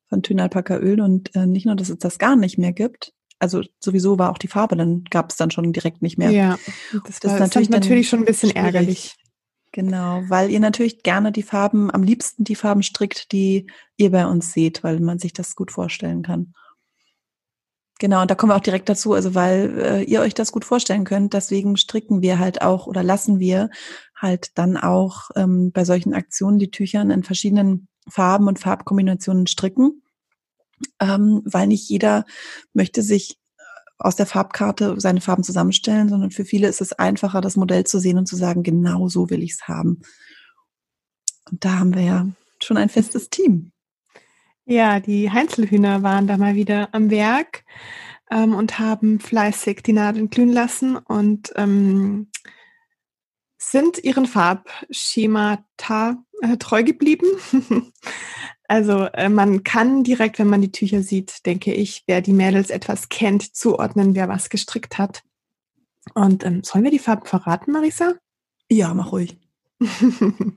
von Thynalpacker Öl und äh, nicht nur, dass es das gar nicht mehr gibt. Also sowieso war auch die Farbe, dann gab es dann schon direkt nicht mehr. Ja, das, das war, ist natürlich, natürlich schon ein bisschen schwierig. ärgerlich. Genau, weil ihr natürlich gerne die Farben, am liebsten die Farben strickt, die ihr bei uns seht, weil man sich das gut vorstellen kann. Genau, und da kommen wir auch direkt dazu, also weil äh, ihr euch das gut vorstellen könnt, deswegen stricken wir halt auch oder lassen wir halt dann auch ähm, bei solchen Aktionen die Tüchern in verschiedenen Farben und Farbkombinationen stricken, ähm, weil nicht jeder möchte sich äh, aus der Farbkarte seine Farben zusammenstellen, sondern für viele ist es einfacher, das Modell zu sehen und zu sagen, genau so will ich es haben. Und da haben wir ja schon ein festes Team. Ja, die Heinzelhühner waren da mal wieder am Werk ähm, und haben fleißig die Nadeln glühen lassen und ähm, sind ihren Farbschemata äh, treu geblieben. also äh, man kann direkt, wenn man die Tücher sieht, denke ich, wer die Mädels etwas kennt, zuordnen, wer was gestrickt hat. Und ähm, sollen wir die Farben verraten, Marisa? Ja, mach ruhig.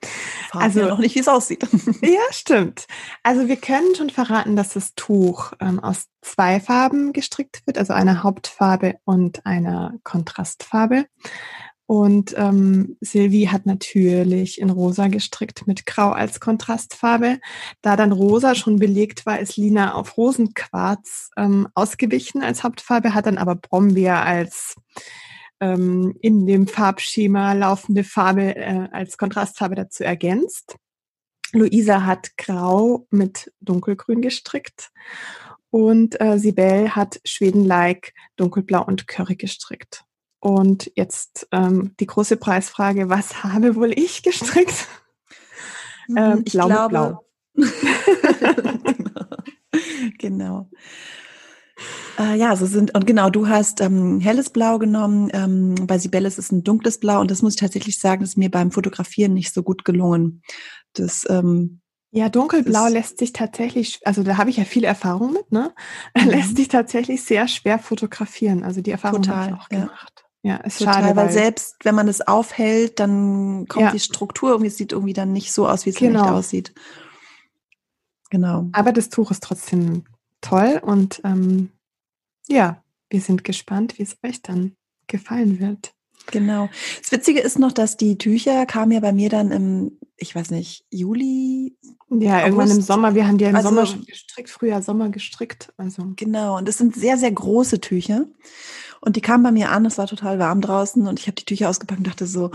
also ja noch nicht, wie es aussieht. ja, stimmt. Also wir können schon verraten, dass das Tuch ähm, aus zwei Farben gestrickt wird, also einer Hauptfarbe und einer Kontrastfarbe. Und ähm, Sylvie hat natürlich in rosa gestrickt mit grau als Kontrastfarbe. Da dann rosa schon belegt war, ist Lina auf Rosenquarz ähm, ausgewichen als Hauptfarbe, hat dann aber Brombeer als ähm, in dem Farbschema laufende Farbe äh, als Kontrastfarbe dazu ergänzt. Luisa hat grau mit dunkelgrün gestrickt und äh, Sibel hat Schweden-like dunkelblau und curry gestrickt. Und jetzt ähm, die große Preisfrage, was habe wohl ich gestrickt? Hm, ähm, ich glaube, blau. genau. Äh, ja, so sind, und genau, du hast ähm, helles Blau genommen, ähm, bei Sibelle ist es ein dunkles Blau und das muss ich tatsächlich sagen, ist mir beim Fotografieren nicht so gut gelungen. Das, ähm, ja, dunkelblau lässt sich tatsächlich, also da habe ich ja viel Erfahrung mit, ne? Mhm. Lässt sich tatsächlich sehr schwer fotografieren. Also die Erfahrung habe ich auch gemacht. Ja, ist Total, schade. Weil, weil selbst wenn man es aufhält, dann kommt ja. die Struktur irgendwie, es sieht irgendwie dann nicht so aus, wie es genau. in echt aussieht. Genau. Aber das Tuch ist trotzdem toll und ähm, ja, wir sind gespannt, wie es euch dann gefallen wird. Genau. Das Witzige ist noch, dass die Tücher kamen ja bei mir dann im, ich weiß nicht, Juli. Ja, August. irgendwann im Sommer. Wir haben die ja im also, Sommer gestrickt, früher Sommer gestrickt. Also. Genau. Und das sind sehr, sehr große Tücher. Und die kamen bei mir an, es war total warm draußen und ich habe die Tücher ausgepackt und dachte so,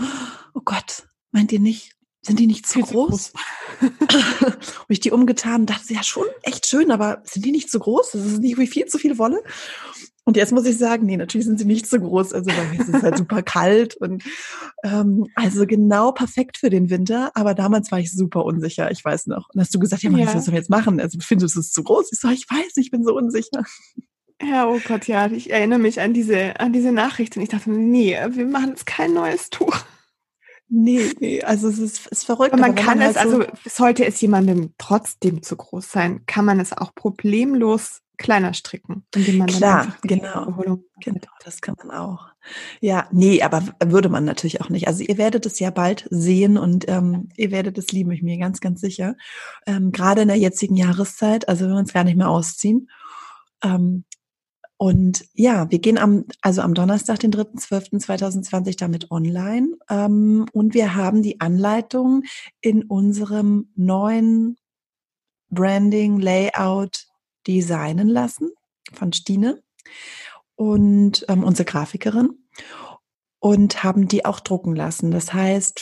oh Gott, meint ihr nicht, sind die nicht zu Viel groß? und ich die umgetan und dachte, ja schon echt schön, aber sind die nicht zu groß? Das ist nicht wie viel zu viel Wolle. Und jetzt muss ich sagen, nee, natürlich sind sie nicht so groß. Also bei mir ist es halt super kalt und ähm, also genau perfekt für den Winter. Aber damals war ich super unsicher, ich weiß noch. Und hast du gesagt, ja, Mann, ja. was sollen wir jetzt machen? Also findest du es zu groß? Ich so, ich weiß, ich bin so unsicher. Ja, oh Gott, ja, ich erinnere mich an diese, an diese Nachricht und ich dachte, nee, wir machen jetzt kein neues Tuch. Nee, nee, also es ist, ist verrückt. Aber man kann man es, halt so also sollte es jemandem trotzdem zu groß sein, kann man es auch problemlos kleiner stricken, indem man Klar, dann genau. genau, das kann man auch. Ja, nee, aber würde man natürlich auch nicht. Also ihr werdet es ja bald sehen und ähm, ihr werdet es lieben, ich mir ganz, ganz sicher. Ähm, Gerade in der jetzigen Jahreszeit, also wenn wir uns gar nicht mehr ausziehen. Ähm, und ja, wir gehen am, also am Donnerstag, den 3.12.2020 damit online. Ähm, und wir haben die Anleitung in unserem neuen Branding, Layout designen lassen von Stine und ähm, unsere Grafikerin und haben die auch drucken lassen. Das heißt,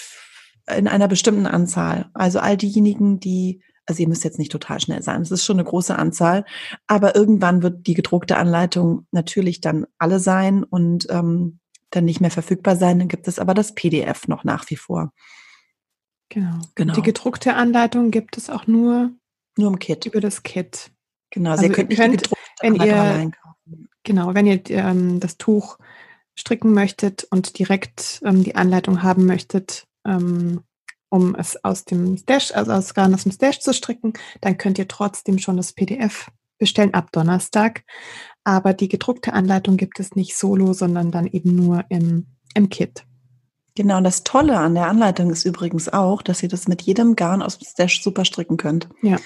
in einer bestimmten Anzahl. Also all diejenigen, die also ihr müsst jetzt nicht total schnell sein, es ist schon eine große Anzahl, aber irgendwann wird die gedruckte Anleitung natürlich dann alle sein und ähm, dann nicht mehr verfügbar sein. Dann gibt es aber das PDF noch nach wie vor. Genau. genau. Die gedruckte Anleitung gibt es auch nur, nur im Kit. Über das Kit. Genau, also, also ihr könnt, ihr könnt wenn ihr, Genau, wenn ihr ähm, das Tuch stricken möchtet und direkt ähm, die Anleitung haben möchtet, ähm, um es aus dem Stash, also aus Garn aus dem Stash zu stricken, dann könnt ihr trotzdem schon das PDF bestellen ab Donnerstag. Aber die gedruckte Anleitung gibt es nicht solo, sondern dann eben nur im, im Kit. Genau, und das Tolle an der Anleitung ist übrigens auch, dass ihr das mit jedem Garn aus dem Stash super stricken könnt. Ja.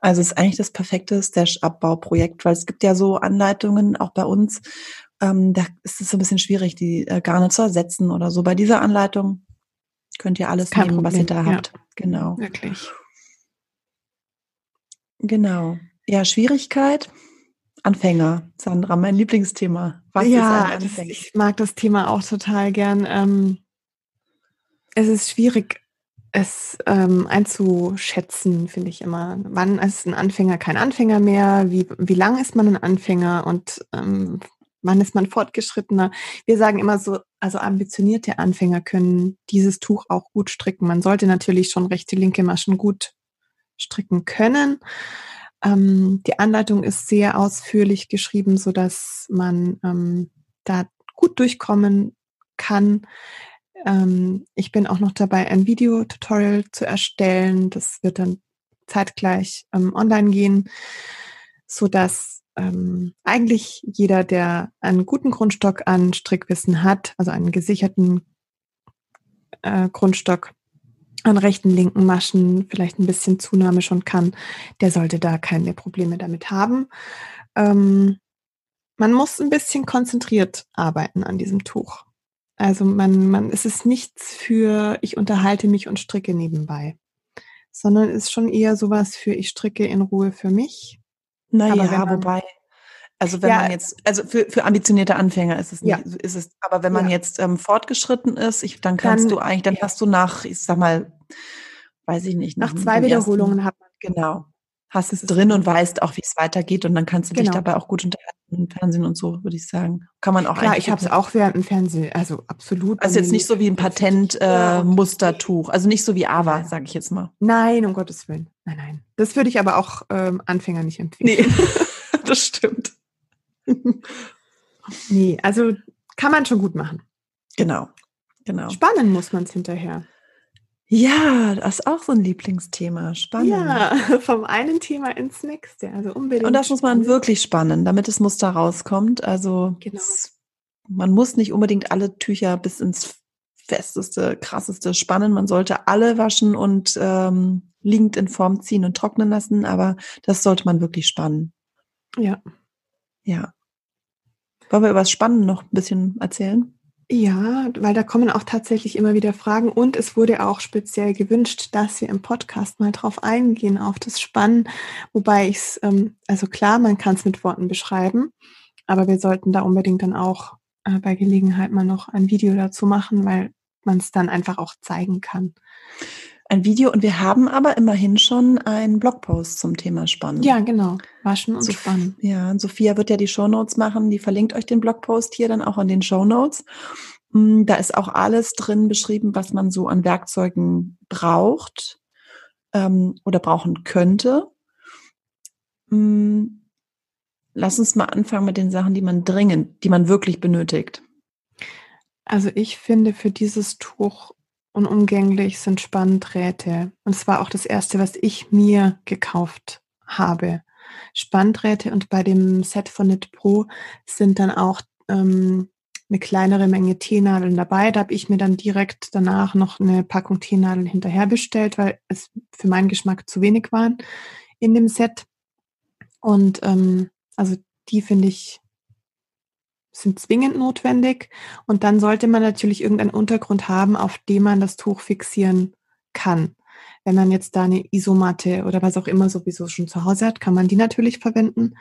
Also es ist eigentlich das perfekte Stash-Abbauprojekt, weil es gibt ja so Anleitungen auch bei uns, ähm, da ist es so ein bisschen schwierig, die äh, Garne zu ersetzen oder so. Bei dieser Anleitung Könnt ihr alles Kein nehmen, Problem. was ihr da habt. Ja. Genau. Wirklich. Genau. Ja, Schwierigkeit. Anfänger, Sandra, mein Lieblingsthema. Was ja, das, ich mag das Thema auch total gern. Ähm, es ist schwierig, es ähm, einzuschätzen, finde ich immer. Wann ist ein Anfänger kein Anfänger mehr? Wie, wie lang ist man ein Anfänger? Und ähm, wann ist man fortgeschrittener? Wir sagen immer so, also ambitionierte Anfänger können dieses Tuch auch gut stricken. Man sollte natürlich schon rechte, linke Maschen gut stricken können. Ähm, die Anleitung ist sehr ausführlich geschrieben, so dass man ähm, da gut durchkommen kann. Ähm, ich bin auch noch dabei, ein Videotutorial zu erstellen. Das wird dann zeitgleich ähm, online gehen, so dass ähm, eigentlich jeder, der einen guten Grundstock an Strickwissen hat, also einen gesicherten äh, Grundstock, an rechten, linken Maschen vielleicht ein bisschen Zunahme schon kann, der sollte da keine Probleme damit haben. Ähm, man muss ein bisschen konzentriert arbeiten an diesem Tuch. Also man, man, es ist nichts für, ich unterhalte mich und stricke nebenbei, sondern ist schon eher sowas für, ich stricke in Ruhe für mich. Naja, wobei, also wenn ja, man jetzt, also für, für ambitionierte Anfänger ist es nicht, ja. ist es, aber wenn man ja. jetzt ähm, fortgeschritten ist, ich, dann kannst dann, du eigentlich, dann hast du nach, ich sag mal, weiß ich nicht, nach, nach zwei Wiederholungen hat man genau hast es drin und weißt auch, wie es weitergeht und dann kannst du genau. dich dabei auch gut unterhalten im Fernsehen und so, würde ich sagen. Kann man auch Klar, ich habe es auch während dem Fernsehen, also absolut. Also jetzt nicht so wie ein Patentmustertuch, äh, also nicht so wie Ava, sage ich jetzt mal. Nein, um Gottes Willen. Nein, nein. Das würde ich aber auch ähm, Anfänger nicht empfehlen. Nee, das stimmt. nee, also kann man schon gut machen. Genau, genau. Spannen muss man es hinterher. Ja, das ist auch so ein Lieblingsthema. Spannend. Ja, vom einen Thema ins nächste. Also unbedingt. Und das muss man wirklich spannen, damit das Muster rauskommt. Also genau. man muss nicht unbedingt alle Tücher bis ins festeste, krasseste spannen. Man sollte alle waschen und ähm, liegend in Form ziehen und trocknen lassen, aber das sollte man wirklich spannen. Ja. Ja. Wollen wir über das Spannen noch ein bisschen erzählen? Ja, weil da kommen auch tatsächlich immer wieder Fragen und es wurde auch speziell gewünscht, dass wir im Podcast mal drauf eingehen, auf das Spannen, wobei ich es, ähm, also klar, man kann es mit Worten beschreiben, aber wir sollten da unbedingt dann auch äh, bei Gelegenheit mal noch ein Video dazu machen, weil man es dann einfach auch zeigen kann. Ein Video und wir haben aber immerhin schon einen Blogpost zum Thema Spannen. Ja, genau. Waschen und so, Spannen. Ja, Sophia wird ja die Shownotes machen. Die verlinkt euch den Blogpost hier dann auch in den Shownotes. Mm, da ist auch alles drin beschrieben, was man so an Werkzeugen braucht ähm, oder brauchen könnte. Mm, lass uns mal anfangen mit den Sachen, die man dringend, die man wirklich benötigt. Also ich finde für dieses Tuch unumgänglich sind Spanndrähte. Und es war auch das erste, was ich mir gekauft habe. Spanndrähte und bei dem Set von Knit Pro sind dann auch ähm, eine kleinere Menge Teenadeln dabei. Da habe ich mir dann direkt danach noch eine Packung Teenadeln hinterher bestellt, weil es für meinen Geschmack zu wenig waren in dem Set. Und ähm, also die finde ich sind zwingend notwendig. Und dann sollte man natürlich irgendeinen Untergrund haben, auf dem man das Tuch fixieren kann. Wenn man jetzt da eine Isomatte oder was auch immer sowieso schon zu Hause hat, kann man die natürlich verwenden.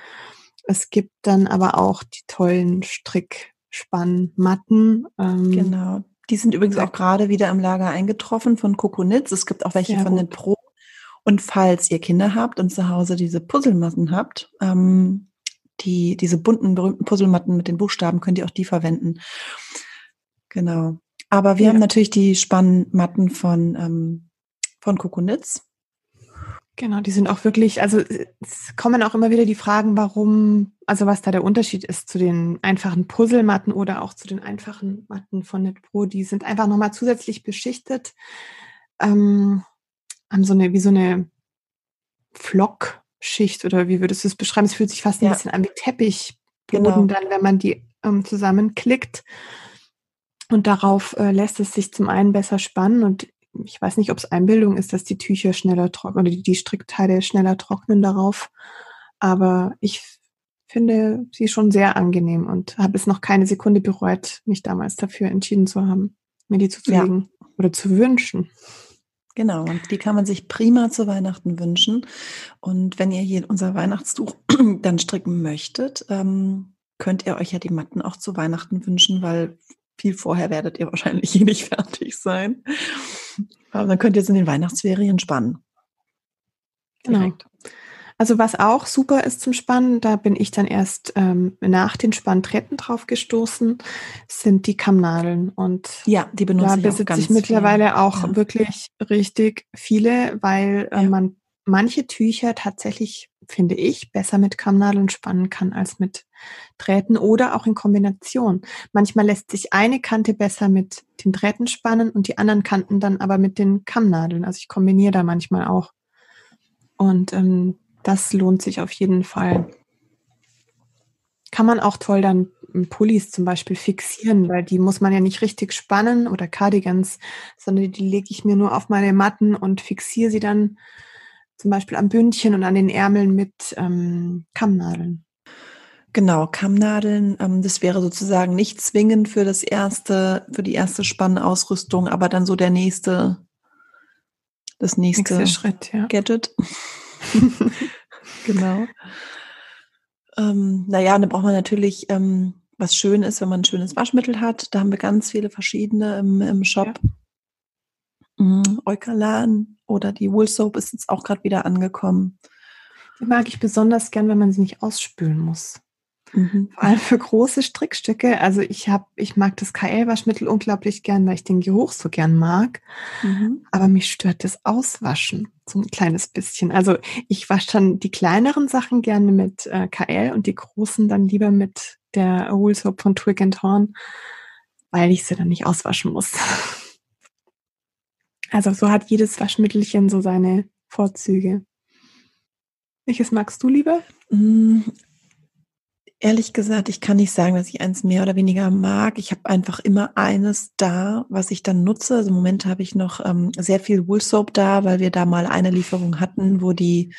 Es gibt dann aber auch die tollen Strickspannmatten. Ähm, genau. Die sind übrigens auch gerade wieder im Lager eingetroffen von Coconitz. Es gibt auch welche von den Pro. Und falls ihr Kinder habt und zu Hause diese Puzzlematten habt, ähm, die, diese bunten, berühmten Puzzlematten mit den Buchstaben, könnt ihr auch die verwenden. Genau. Aber wir ja. haben natürlich die Spannmatten von, ähm, von Kokonitz. Genau, die sind auch wirklich, also es kommen auch immer wieder die Fragen, warum, also was da der Unterschied ist zu den einfachen Puzzlematten oder auch zu den einfachen Matten von NetPro. Die sind einfach nochmal zusätzlich beschichtet, ähm, haben so eine, wie so eine Flock, Schicht oder wie würdest du es beschreiben? Es fühlt sich fast ein bisschen an wie Teppichboden genau. dann, wenn man die ähm, zusammenklickt. Und darauf äh, lässt es sich zum einen besser spannen und ich weiß nicht, ob es Einbildung ist, dass die Tücher schneller trocknen oder die, die Strickteile schneller trocknen darauf. Aber ich finde sie schon sehr angenehm und habe es noch keine Sekunde bereut, mich damals dafür entschieden zu haben, mir die zuzulegen ja. oder zu wünschen. Genau, und die kann man sich prima zu Weihnachten wünschen. Und wenn ihr hier unser Weihnachtstuch dann stricken möchtet, ähm, könnt ihr euch ja die Matten auch zu Weihnachten wünschen, weil viel vorher werdet ihr wahrscheinlich hier nicht fertig sein. Aber dann könnt ihr es in den Weihnachtsferien spannen. Direkt. Genau. Also was auch super ist zum Spannen, da bin ich dann erst ähm, nach den Spanntretten drauf gestoßen, sind die Kammnadeln. Und ja, die benutze da besitze ich, ich mittlerweile viel. auch ja. wirklich richtig viele, weil äh, ja. man manche Tücher tatsächlich, finde ich, besser mit Kammnadeln spannen kann als mit Drähten oder auch in Kombination. Manchmal lässt sich eine Kante besser mit den Drähten spannen und die anderen Kanten dann aber mit den Kammnadeln. Also ich kombiniere da manchmal auch. Und ähm, das lohnt sich auf jeden Fall. Kann man auch toll dann Pullis zum Beispiel fixieren, weil die muss man ja nicht richtig spannen oder Cardigans, sondern die lege ich mir nur auf meine Matten und fixiere sie dann zum Beispiel am Bündchen und an den Ärmeln mit ähm, Kammnadeln. Genau, Kammnadeln, ähm, das wäre sozusagen nicht zwingend für das erste, für die erste Spannausrüstung, aber dann so der nächste, das nächste, nächste Schritt, ja. Gadget. genau. Ähm, naja, und dann braucht man natürlich, ähm, was schön ist, wenn man ein schönes Waschmittel hat. Da haben wir ganz viele verschiedene im, im Shop. Ja. Mhm, Eukalan oder die Wool Soap ist jetzt auch gerade wieder angekommen. Die mag ich besonders gern, wenn man sie nicht ausspülen muss. Mhm. Vor allem für große Strickstücke. Also ich habe, ich mag das KL-Waschmittel unglaublich gern, weil ich den Geruch so gern mag. Mhm. Aber mich stört das Auswaschen so ein kleines bisschen. Also ich wasche dann die kleineren Sachen gerne mit äh, KL und die großen dann lieber mit der Wool Soap von Twig and Horn, weil ich sie dann nicht auswaschen muss. Also so hat jedes Waschmittelchen so seine Vorzüge. Welches magst du lieber? Ehrlich gesagt, ich kann nicht sagen, dass ich eins mehr oder weniger mag. Ich habe einfach immer eines da, was ich dann nutze. Also im Moment habe ich noch ähm, sehr viel Wool Soap da, weil wir da mal eine Lieferung hatten, wo die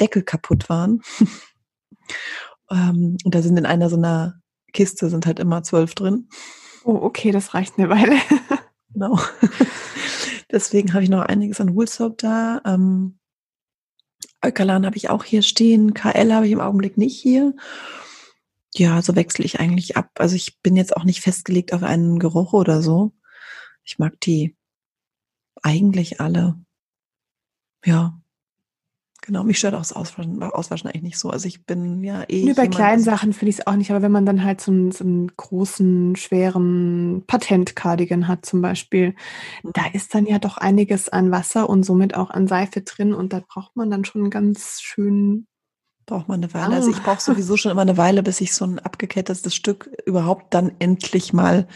Deckel kaputt waren. ähm, und da sind in einer so einer Kiste sind halt immer zwölf drin. Oh, okay, das reicht eine Weile. genau. Deswegen habe ich noch einiges an Wool Soap da. Ähm, Eukalan habe ich auch hier stehen. KL habe ich im Augenblick nicht hier ja, so wechsle ich eigentlich ab. Also ich bin jetzt auch nicht festgelegt auf einen Geruch oder so. Ich mag die eigentlich alle. Ja. Genau, mich stört auch das Auswaschen, Auswaschen eigentlich nicht so. Also ich bin ja eh. Nur bei kleinen Sachen finde ich es auch nicht, aber wenn man dann halt so einen, so einen großen, schweren Patent-Cardigan hat zum Beispiel, mhm. da ist dann ja doch einiges an Wasser und somit auch an Seife drin und da braucht man dann schon ganz schön Braucht man eine Weile. Oh. Also ich brauche sowieso schon immer eine Weile, bis ich so ein abgekettetes Stück überhaupt dann endlich mal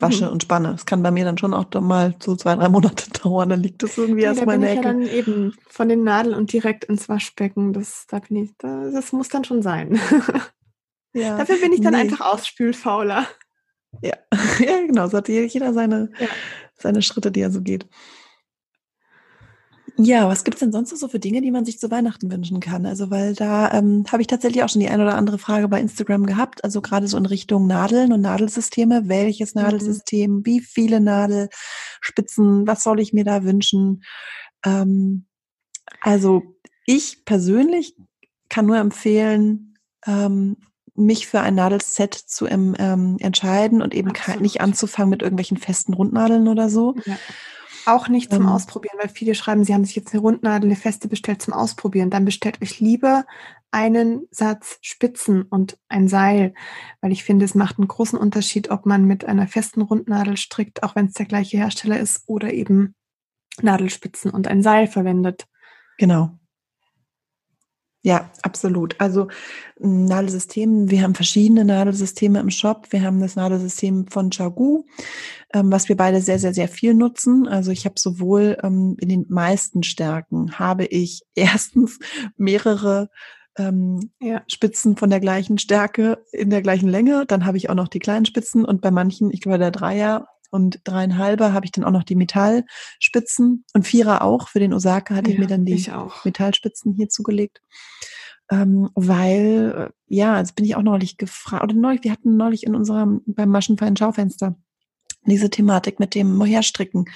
wasche mhm. und spanne. Es kann bei mir dann schon auch mal so zwei, drei Monate dauern. Dann liegt das irgendwie nee, erstmal in der Ecke. Ja dann eben von den Nadeln und direkt ins Waschbecken. Das, da bin ich, das, das muss dann schon sein. Ja. Dafür bin ich dann nee. einfach ausspülfauler. Ja. ja, genau. So hat jeder seine, ja. seine Schritte, die er so geht. Ja, was gibt's denn sonst noch so für Dinge, die man sich zu Weihnachten wünschen kann? Also, weil da ähm, habe ich tatsächlich auch schon die ein oder andere Frage bei Instagram gehabt. Also gerade so in Richtung Nadeln und Nadelsysteme. Welches mhm. Nadelsystem? Wie viele Nadelspitzen? Was soll ich mir da wünschen? Ähm, also ich persönlich kann nur empfehlen, ähm, mich für ein Nadelset zu ähm, entscheiden und eben nicht anzufangen mit irgendwelchen festen Rundnadeln oder so. Ja auch nicht zum ähm, Ausprobieren, weil viele schreiben, sie haben sich jetzt eine Rundnadel, eine feste bestellt zum Ausprobieren. Dann bestellt euch lieber einen Satz Spitzen und ein Seil, weil ich finde, es macht einen großen Unterschied, ob man mit einer festen Rundnadel strickt, auch wenn es der gleiche Hersteller ist, oder eben Nadelspitzen und ein Seil verwendet. Genau. Ja, absolut. Also Nadelsystem, wir haben verschiedene Nadelsysteme im Shop. Wir haben das Nadelsystem von Chagu, ähm, was wir beide sehr, sehr, sehr viel nutzen. Also ich habe sowohl ähm, in den meisten Stärken habe ich erstens mehrere ähm, ja. Spitzen von der gleichen Stärke in der gleichen Länge. Dann habe ich auch noch die kleinen Spitzen und bei manchen, ich glaube der Dreier und dreieinhalber habe ich dann auch noch die Metallspitzen und Vierer auch. Für den Osaka hatte ja, ich mir dann die Metallspitzen hier zugelegt. Ähm, weil, äh, ja, jetzt bin ich auch neulich gefragt, oder neulich, wir hatten neulich in unserem, beim maschenfeinen Schaufenster diese Thematik mit dem Moherstricken.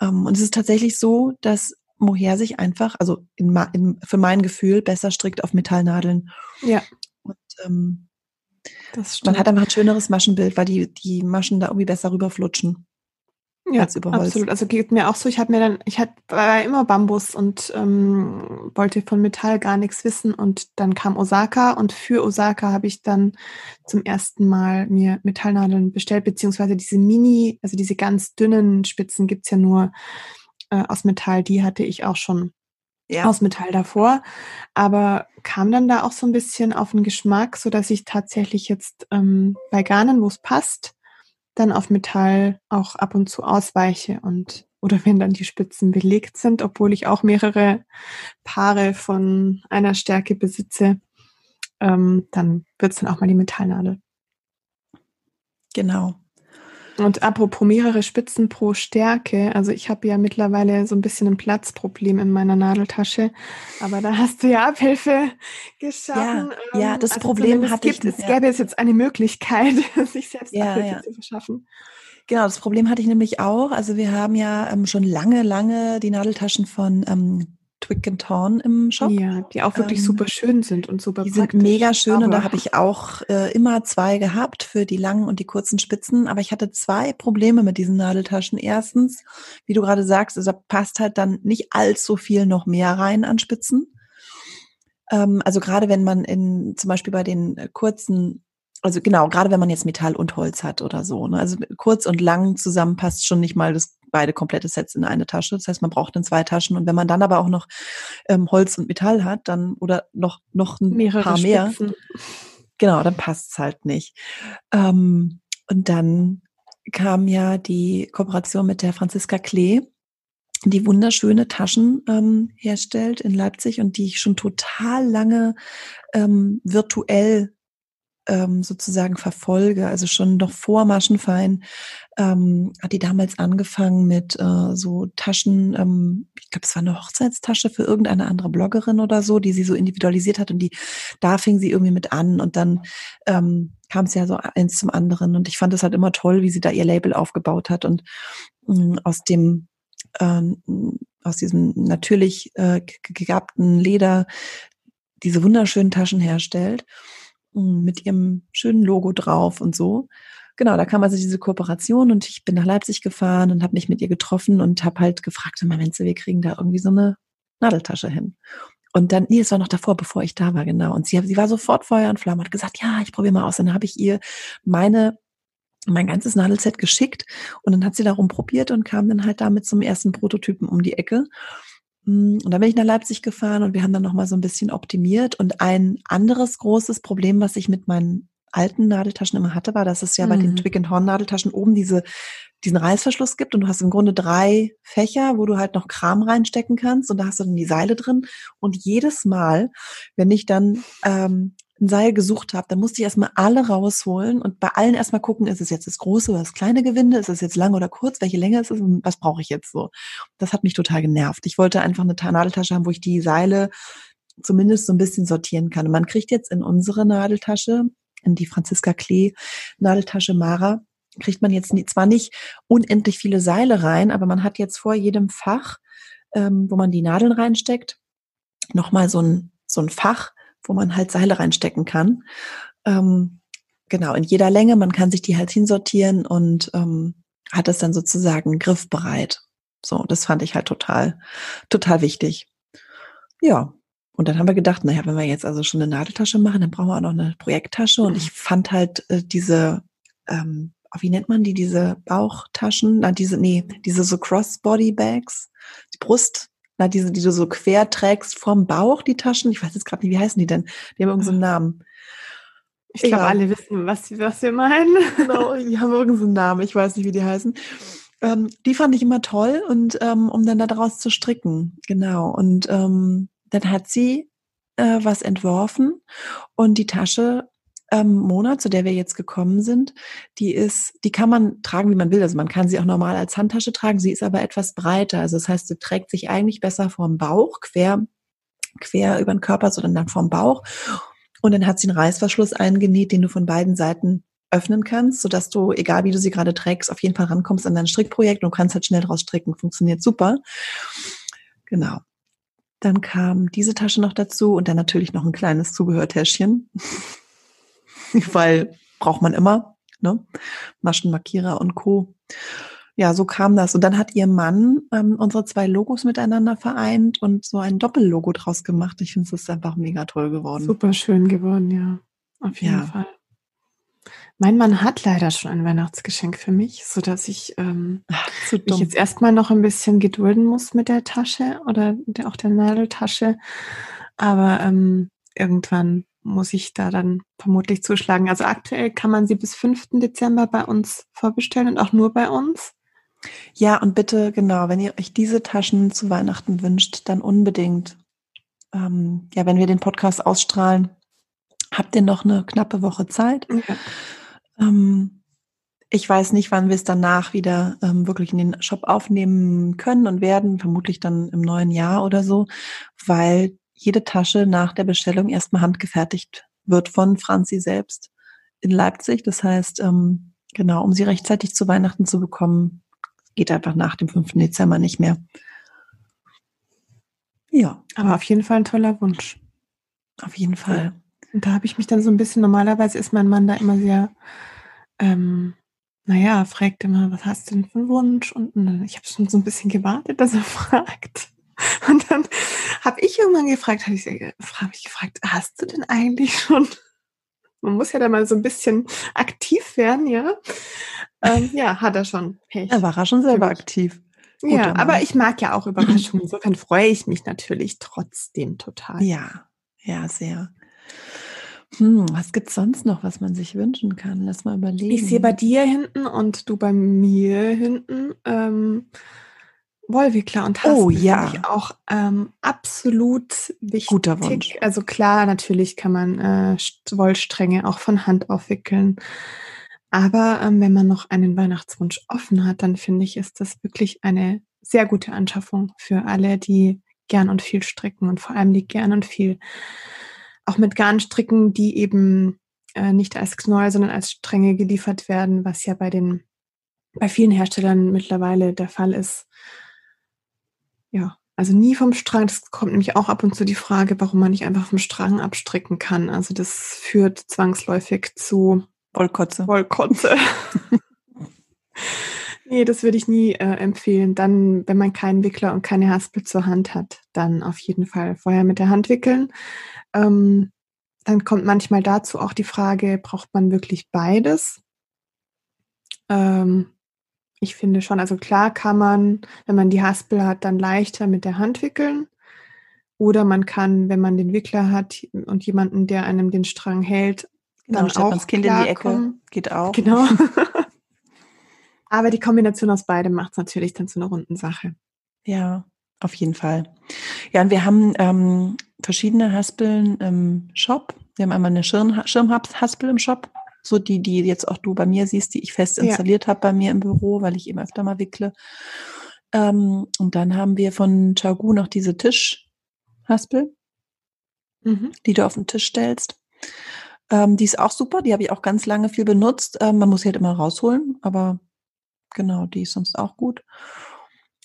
Ähm, und es ist tatsächlich so, dass Moher sich einfach, also in, in, für mein Gefühl, besser strickt auf Metallnadeln. Ja. Und ähm, man hat einfach ein schöneres Maschenbild, weil die, die Maschen da irgendwie besser rüberflutschen. Ja, absolut. Also geht mir auch so. Ich habe mir dann, ich hatte war immer Bambus und ähm, wollte von Metall gar nichts wissen. Und dann kam Osaka und für Osaka habe ich dann zum ersten Mal mir Metallnadeln bestellt, beziehungsweise diese Mini, also diese ganz dünnen Spitzen gibt's ja nur äh, aus Metall. Die hatte ich auch schon ja. aus Metall davor, aber kam dann da auch so ein bisschen auf den Geschmack, so dass ich tatsächlich jetzt ähm, bei Garnen, wo es passt, dann auf Metall auch ab und zu ausweiche und oder wenn dann die Spitzen belegt sind, obwohl ich auch mehrere Paare von einer Stärke besitze, ähm, dann wird es dann auch mal die Metallnadel. Genau. Und apropos mehrere Spitzen pro Stärke, also ich habe ja mittlerweile so ein bisschen ein Platzproblem in meiner Nadeltasche, aber da hast du ja Abhilfe geschaffen. Ja, ja das also Problem hatte gibt, ich. Es gäbe es jetzt eine Möglichkeit, sich selbst ja, Abhilfe ja. zu verschaffen. Genau, das Problem hatte ich nämlich auch. Also wir haben ja ähm, schon lange, lange die Nadeltaschen von ähm, Twig and Torn im Shop. Ja, die auch wirklich ähm, super schön sind und super Die sind mega schön und da habe ich auch äh, immer zwei gehabt für die langen und die kurzen Spitzen. Aber ich hatte zwei Probleme mit diesen Nadeltaschen. Erstens, wie du gerade sagst, also passt halt dann nicht allzu viel noch mehr rein an Spitzen. Ähm, also gerade wenn man in zum Beispiel bei den kurzen also genau, gerade wenn man jetzt Metall und Holz hat oder so. Ne? Also kurz und lang zusammen passt schon nicht mal das beide komplette Sets in eine Tasche. Das heißt, man braucht dann zwei Taschen. Und wenn man dann aber auch noch ähm, Holz und Metall hat, dann oder noch noch ein Mehrere paar mehr, genau, dann passt's halt nicht. Ähm, und dann kam ja die Kooperation mit der Franziska Klee, die wunderschöne Taschen ähm, herstellt in Leipzig und die ich schon total lange ähm, virtuell ähm, sozusagen verfolge, also schon noch vor Maschenfein, ähm, hat die damals angefangen mit äh, so Taschen, ähm, ich glaube, es war eine Hochzeitstasche für irgendeine andere Bloggerin oder so, die sie so individualisiert hat und die, da fing sie irgendwie mit an und dann ähm, kam es ja so eins zum anderen und ich fand es halt immer toll, wie sie da ihr Label aufgebaut hat und äh, aus dem ähm, aus diesem natürlich äh, gegabten Leder diese wunderschönen Taschen herstellt. Mm, mit ihrem schönen Logo drauf und so. Genau, da kam also diese Kooperation und ich bin nach Leipzig gefahren und habe mich mit ihr getroffen und habe halt gefragt, Mensch, wir kriegen da irgendwie so eine Nadeltasche hin. Und dann, nee, es war noch davor, bevor ich da war, genau. Und sie, sie war sofort Feuer und Flamme, hat gesagt, ja, ich probiere mal aus. Dann habe ich ihr meine, mein ganzes Nadelset geschickt und dann hat sie darum probiert und kam dann halt damit zum ersten Prototypen um die Ecke. Mm, und dann bin ich nach Leipzig gefahren und wir haben dann nochmal so ein bisschen optimiert. Und ein anderes großes Problem, was ich mit meinen alten Nadeltaschen immer hatte, war, dass es ja mhm. bei den mhm. Twig and Horn Nadeltaschen oben diese, diesen Reißverschluss gibt und du hast im Grunde drei Fächer, wo du halt noch Kram reinstecken kannst und da hast du dann die Seile drin. Und jedes Mal, wenn ich dann ähm, ein Seil gesucht habe, dann musste ich erstmal alle rausholen und bei allen erstmal gucken, ist es jetzt das große oder das kleine Gewinde, ist es jetzt lang oder kurz, welche Länge ist es und was brauche ich jetzt so. Das hat mich total genervt. Ich wollte einfach eine Nadeltasche haben, wo ich die Seile zumindest so ein bisschen sortieren kann. Und man kriegt jetzt in unsere Nadeltasche, in die Franziska Klee Nadeltasche Mara, kriegt man jetzt zwar nicht unendlich viele Seile rein, aber man hat jetzt vor jedem Fach, ähm, wo man die Nadeln reinsteckt, nochmal so ein, so ein Fach, wo man halt Seile reinstecken kann. Ähm, genau, in jeder Länge. Man kann sich die halt hinsortieren und ähm, hat es dann sozusagen griffbereit. So, das fand ich halt total, total wichtig. Ja. Und dann haben wir gedacht, naja, wenn wir jetzt also schon eine Nadeltasche machen, dann brauchen wir auch noch eine Projekttasche. Und ich fand halt äh, diese, ähm, wie nennt man die, diese Bauchtaschen, na, diese, nee, diese so Crossbody-Bags, die Brust, na, diese, die du so quer trägst vom Bauch, die Taschen. Ich weiß jetzt gerade nicht, wie heißen die denn? Die haben irgendeinen so Namen. Ich glaube, alle wissen, was, was wir meinen. Genau, die haben irgendeinen Namen. Ich weiß nicht, wie die heißen. Ähm, die fand ich immer toll und ähm, um dann daraus zu stricken. Genau. Und ähm, dann hat sie äh, was entworfen und die Tasche ähm, Mona, zu der wir jetzt gekommen sind, die ist, die kann man tragen, wie man will. Also man kann sie auch normal als Handtasche tragen. Sie ist aber etwas breiter. Also das heißt, sie trägt sich eigentlich besser vorm Bauch, quer, quer über den Körper, sondern dann vorm Bauch. Und dann hat sie einen Reißverschluss eingenäht, den du von beiden Seiten öffnen kannst, sodass du, egal wie du sie gerade trägst, auf jeden Fall rankommst an dein Strickprojekt und kannst halt schnell draus stricken. Funktioniert super. Genau. Dann kam diese Tasche noch dazu und dann natürlich noch ein kleines Zubehörtäschchen. weil braucht man immer, ne? Maschenmarkierer und Co. Ja, so kam das. Und dann hat ihr Mann ähm, unsere zwei Logos miteinander vereint und so ein Doppellogo draus gemacht. Ich finde, es ist einfach mega toll geworden. Super schön geworden, ja. Auf jeden ja. Fall. Mein Mann hat leider schon ein Weihnachtsgeschenk für mich, so dass ich ähm, Ach, mich jetzt erstmal noch ein bisschen gedulden muss mit der Tasche oder der, auch der Nadeltasche. Aber ähm, irgendwann muss ich da dann vermutlich zuschlagen. Also aktuell kann man sie bis 5. Dezember bei uns vorbestellen und auch nur bei uns. Ja, und bitte, genau, wenn ihr euch diese Taschen zu Weihnachten wünscht, dann unbedingt, ähm, ja, wenn wir den Podcast ausstrahlen, Habt ihr noch eine knappe Woche Zeit? Ja. Ähm, ich weiß nicht, wann wir es danach wieder ähm, wirklich in den Shop aufnehmen können und werden, vermutlich dann im neuen Jahr oder so, weil jede Tasche nach der Bestellung erstmal handgefertigt wird von Franzi selbst in Leipzig. Das heißt, ähm, genau, um sie rechtzeitig zu Weihnachten zu bekommen, geht einfach nach dem 5. Dezember nicht mehr. Ja. Aber auf jeden Fall ein toller Wunsch. Auf jeden Fall. Und da habe ich mich dann so ein bisschen, normalerweise ist mein Mann da immer sehr, ähm, naja, fragt immer, was hast du denn für einen Wunsch? Und, und ich habe schon so ein bisschen gewartet, dass er fragt. Und dann habe ich irgendwann gefragt, habe ich, hab ich gefragt, hast du denn eigentlich schon? Man muss ja da mal so ein bisschen aktiv werden, ja. Ähm, ja, hat er schon. Hey, er war schon selber aktiv. ja, aber ich mag ja auch Überraschungen. Insofern freue ich mich natürlich trotzdem total. Ja, ja, sehr. Hm, was gibt's sonst noch, was man sich wünschen kann? Lass mal überlegen. Ich sehe bei dir hinten und du bei mir hinten ähm, Wollwickler und Haspel. Oh ja. Auch ähm, absolut wichtig. Guter Wunsch. Also klar, natürlich kann man äh, Wollstränge auch von Hand aufwickeln. Aber ähm, wenn man noch einen Weihnachtswunsch offen hat, dann finde ich, ist das wirklich eine sehr gute Anschaffung für alle, die gern und viel stricken und vor allem die gern und viel auch mit Garn stricken, die eben äh, nicht als Knäuel, sondern als Stränge geliefert werden, was ja bei den bei vielen Herstellern mittlerweile der Fall ist. Ja, also nie vom Strang. Das kommt nämlich auch ab und zu die Frage, warum man nicht einfach vom Strang abstricken kann. Also das führt zwangsläufig zu Wollkotze. Wollkotze. nee, das würde ich nie äh, empfehlen. Dann, wenn man keinen Wickler und keine Haspel zur Hand hat, dann auf jeden Fall vorher mit der Hand wickeln. Ähm, dann kommt manchmal dazu auch die Frage, braucht man wirklich beides? Ähm, ich finde schon, also klar kann man, wenn man die Haspel hat, dann leichter mit der Hand wickeln. Oder man kann, wenn man den Wickler hat und jemanden, der einem den Strang hält, genau, dann auch das Kind in die Ecke kommen. geht auch. Genau. Aber die Kombination aus beidem macht es natürlich dann zu einer runden Sache. Ja, auf jeden Fall. Ja, und wir haben ähm, verschiedene Haspeln im Shop. Wir haben einmal eine Schirm Schirmhaspel im Shop so die, die jetzt auch du bei mir siehst, die ich fest installiert ja. habe bei mir im Büro, weil ich eben öfter mal wickle. Ähm, und dann haben wir von Chagu noch diese Tischhaspel, mhm. die du auf den Tisch stellst. Ähm, die ist auch super, die habe ich auch ganz lange viel benutzt. Ähm, man muss sie halt immer rausholen, aber genau, die ist sonst auch gut.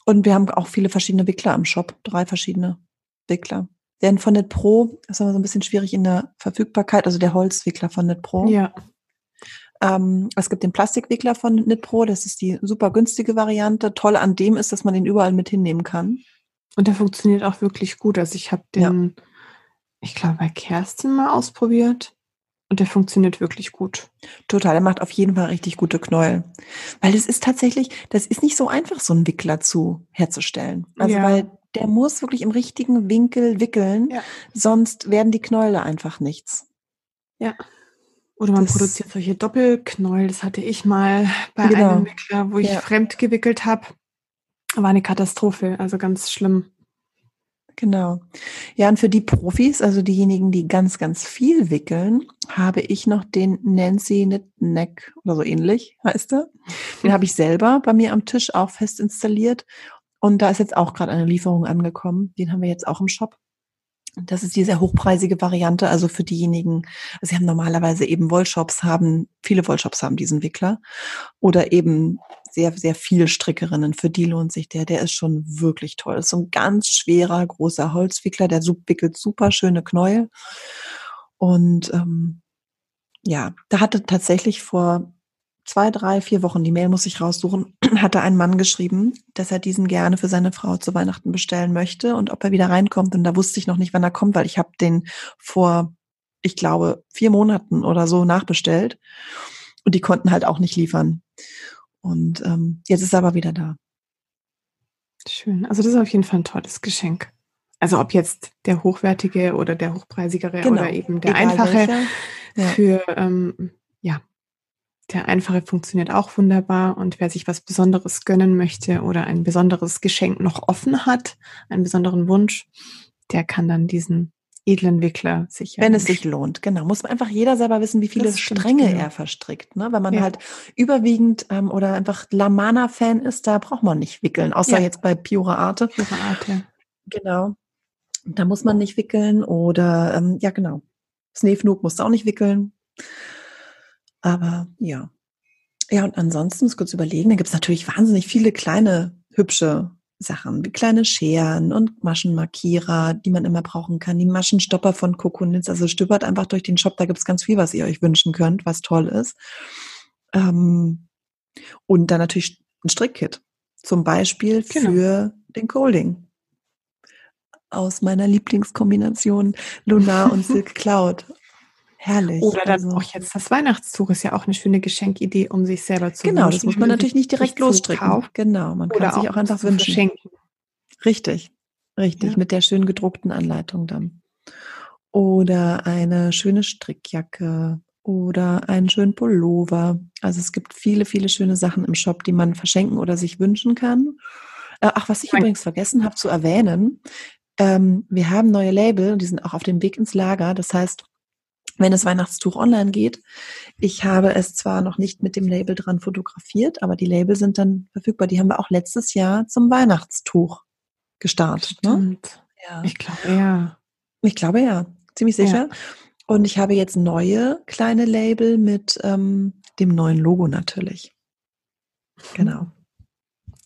Und wir haben auch viele verschiedene Wickler am Shop, drei verschiedene Wickler. Der von Net Pro ist aber so ein bisschen schwierig in der Verfügbarkeit, also der Holzwickler von Net Pro. Ja. Ähm, es gibt den Plastikwickler von Knitpro, das ist die super günstige Variante. Toll an dem ist, dass man den überall mit hinnehmen kann. Und der funktioniert auch wirklich gut. Also ich habe den, ja. ich glaube, bei Kerstin mal ausprobiert. Und der funktioniert wirklich gut. Total, der macht auf jeden Fall richtig gute Knäuel. Weil es ist tatsächlich, das ist nicht so einfach, so einen Wickler zu herzustellen. Also ja. weil der muss wirklich im richtigen Winkel wickeln, ja. sonst werden die Knäule einfach nichts. Ja. Oder man das produziert solche Doppelknäuel. Das hatte ich mal bei genau. einem Wickler, wo ich ja. fremd gewickelt habe. War eine Katastrophe, also ganz schlimm. Genau. Ja, und für die Profis, also diejenigen, die ganz, ganz viel wickeln, habe ich noch den Nancy Knit oder so ähnlich heißt er. Den habe ich selber bei mir am Tisch auch fest installiert. Und da ist jetzt auch gerade eine Lieferung angekommen. Den haben wir jetzt auch im Shop. Das ist die sehr hochpreisige Variante, also für diejenigen, also sie haben normalerweise eben Wollshops haben, viele Wollshops haben diesen Wickler oder eben sehr, sehr viel Strickerinnen. Für die lohnt sich der, der ist schon wirklich toll. Das ist so ein ganz schwerer, großer Holzwickler, der wickelt super schöne Knäuel. Und ähm, ja, da hatte tatsächlich vor zwei, drei, vier Wochen, die Mail muss ich raussuchen, hatte ein Mann geschrieben, dass er diesen gerne für seine Frau zu Weihnachten bestellen möchte und ob er wieder reinkommt. Und da wusste ich noch nicht, wann er kommt, weil ich habe den vor, ich glaube, vier Monaten oder so nachbestellt. Und die konnten halt auch nicht liefern. Und ähm, jetzt ist er aber wieder da. Schön. Also das ist auf jeden Fall ein tolles Geschenk. Also ob jetzt der hochwertige oder der hochpreisigere genau. oder eben der Egal einfache ja. für ähm, ja der einfache funktioniert auch wunderbar und wer sich was Besonderes gönnen möchte oder ein besonderes Geschenk noch offen hat, einen besonderen Wunsch, der kann dann diesen edlen Wickler sich. Wenn es sich lohnt, genau. Muss man einfach jeder selber wissen, wie viele Stränge genau. er verstrickt. Ne? Wenn man ja. halt überwiegend ähm, oder einfach Lamana-Fan ist, da braucht man nicht wickeln, außer ja. jetzt bei Pure Arte. Pure Arte. Genau. Da muss man nicht wickeln oder ähm, ja genau. Sneefnug musst du auch nicht wickeln. Aber ja. Ja, und ansonsten muss kurz überlegen, da gibt es natürlich wahnsinnig viele kleine, hübsche Sachen, wie kleine Scheren und Maschenmarkierer, die man immer brauchen kann. Die Maschenstopper von Coconits. Also stöbert einfach durch den Shop, da gibt es ganz viel, was ihr euch wünschen könnt, was toll ist. Ähm, und dann natürlich ein Strickkit. Zum Beispiel genau. für den Colding aus meiner Lieblingskombination Lunar und Silk Cloud. Herrlich. Oder dann also. auch jetzt das Weihnachtstuch ist ja auch eine schöne Geschenkidee, um sich selber zu Genau, wünschen. das muss man natürlich nicht direkt losstricken. Kauft. Genau, man Oder kann sich auch, auch einfach wünschen. Verschenken. Richtig, richtig, ja. mit der schön gedruckten Anleitung dann. Oder eine schöne Strickjacke oder einen schönen Pullover. Also es gibt viele, viele schöne Sachen im Shop, die man verschenken oder sich wünschen kann. Äh, ach, was ich Danke. übrigens vergessen habe zu erwähnen, ähm, wir haben neue Label und die sind auch auf dem Weg ins Lager. Das heißt, wenn das Weihnachtstuch online geht, ich habe es zwar noch nicht mit dem Label dran fotografiert, aber die Label sind dann verfügbar. Die haben wir auch letztes Jahr zum Weihnachtstuch gestartet. Ne? Ja. Ich glaube ja. Ich glaube ja, ziemlich sicher. Ja. Und ich habe jetzt neue kleine Label mit ähm, dem neuen Logo natürlich. Genau.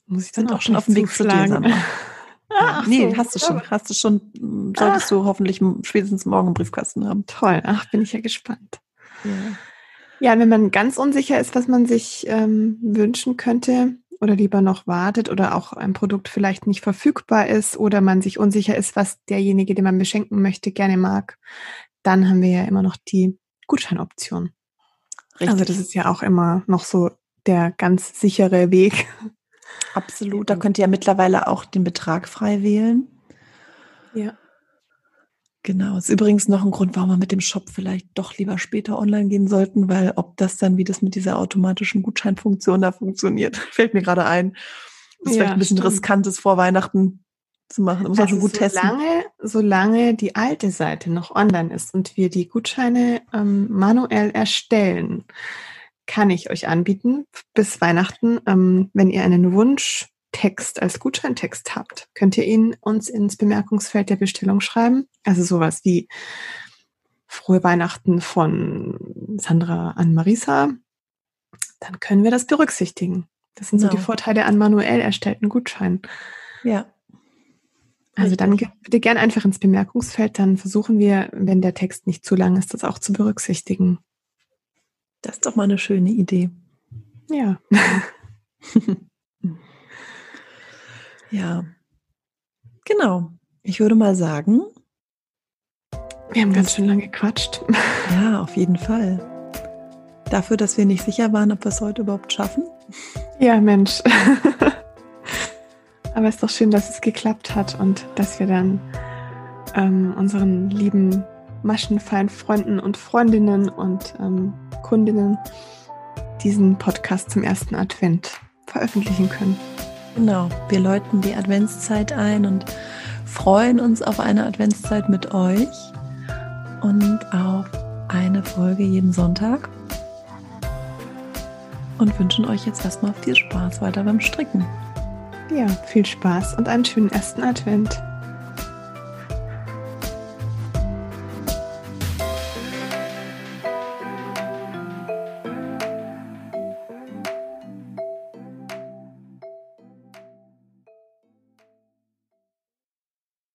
Muss ich dann sind auch schon auf dem Weg zu dir, Ach nee, so, hast du schon. Hast du schon, hm, solltest ach. du hoffentlich spätestens morgen im Briefkasten haben. Toll, ach, bin ich ja gespannt. Ja, ja wenn man ganz unsicher ist, was man sich ähm, wünschen könnte oder lieber noch wartet oder auch ein Produkt vielleicht nicht verfügbar ist oder man sich unsicher ist, was derjenige, den man beschenken möchte, gerne mag, dann haben wir ja immer noch die Gutscheinoption. Richtig. Also das ist ja auch immer noch so der ganz sichere Weg, Absolut. Da könnt ihr ja mittlerweile auch den Betrag frei wählen. Ja. Genau. Ist übrigens noch ein Grund, warum wir mit dem Shop vielleicht doch lieber später online gehen sollten, weil ob das dann, wie das mit dieser automatischen Gutscheinfunktion da funktioniert, fällt mir gerade ein. Das ist ja, vielleicht ein bisschen stimmt. riskantes vor Weihnachten zu machen. muss also schon gut testen. Solange, solange die alte Seite noch online ist und wir die Gutscheine ähm, manuell erstellen, kann ich euch anbieten bis Weihnachten. Ähm, wenn ihr einen Wunschtext als Gutscheintext habt, könnt ihr ihn uns ins Bemerkungsfeld der Bestellung schreiben. Also sowas wie Frohe Weihnachten von Sandra an Marisa. Dann können wir das berücksichtigen. Das sind genau. so die Vorteile an manuell erstellten Gutscheinen. Ja. Also dann bitte gern einfach ins Bemerkungsfeld, dann versuchen wir, wenn der Text nicht zu lang ist, das auch zu berücksichtigen. Das ist doch mal eine schöne Idee. Ja. ja. Genau. Ich würde mal sagen. Wir haben ganz schön lange gequatscht. Ja, auf jeden Fall. Dafür, dass wir nicht sicher waren, ob wir es heute überhaupt schaffen. Ja, Mensch. Aber es ist doch schön, dass es geklappt hat und dass wir dann ähm, unseren lieben maschenfeinen Freunden und Freundinnen und ähm, Kundinnen diesen Podcast zum ersten Advent veröffentlichen können. Genau, wir läuten die Adventszeit ein und freuen uns auf eine Adventszeit mit euch und auf eine Folge jeden Sonntag und wünschen euch jetzt erstmal viel Spaß weiter beim Stricken. Ja, viel Spaß und einen schönen ersten Advent.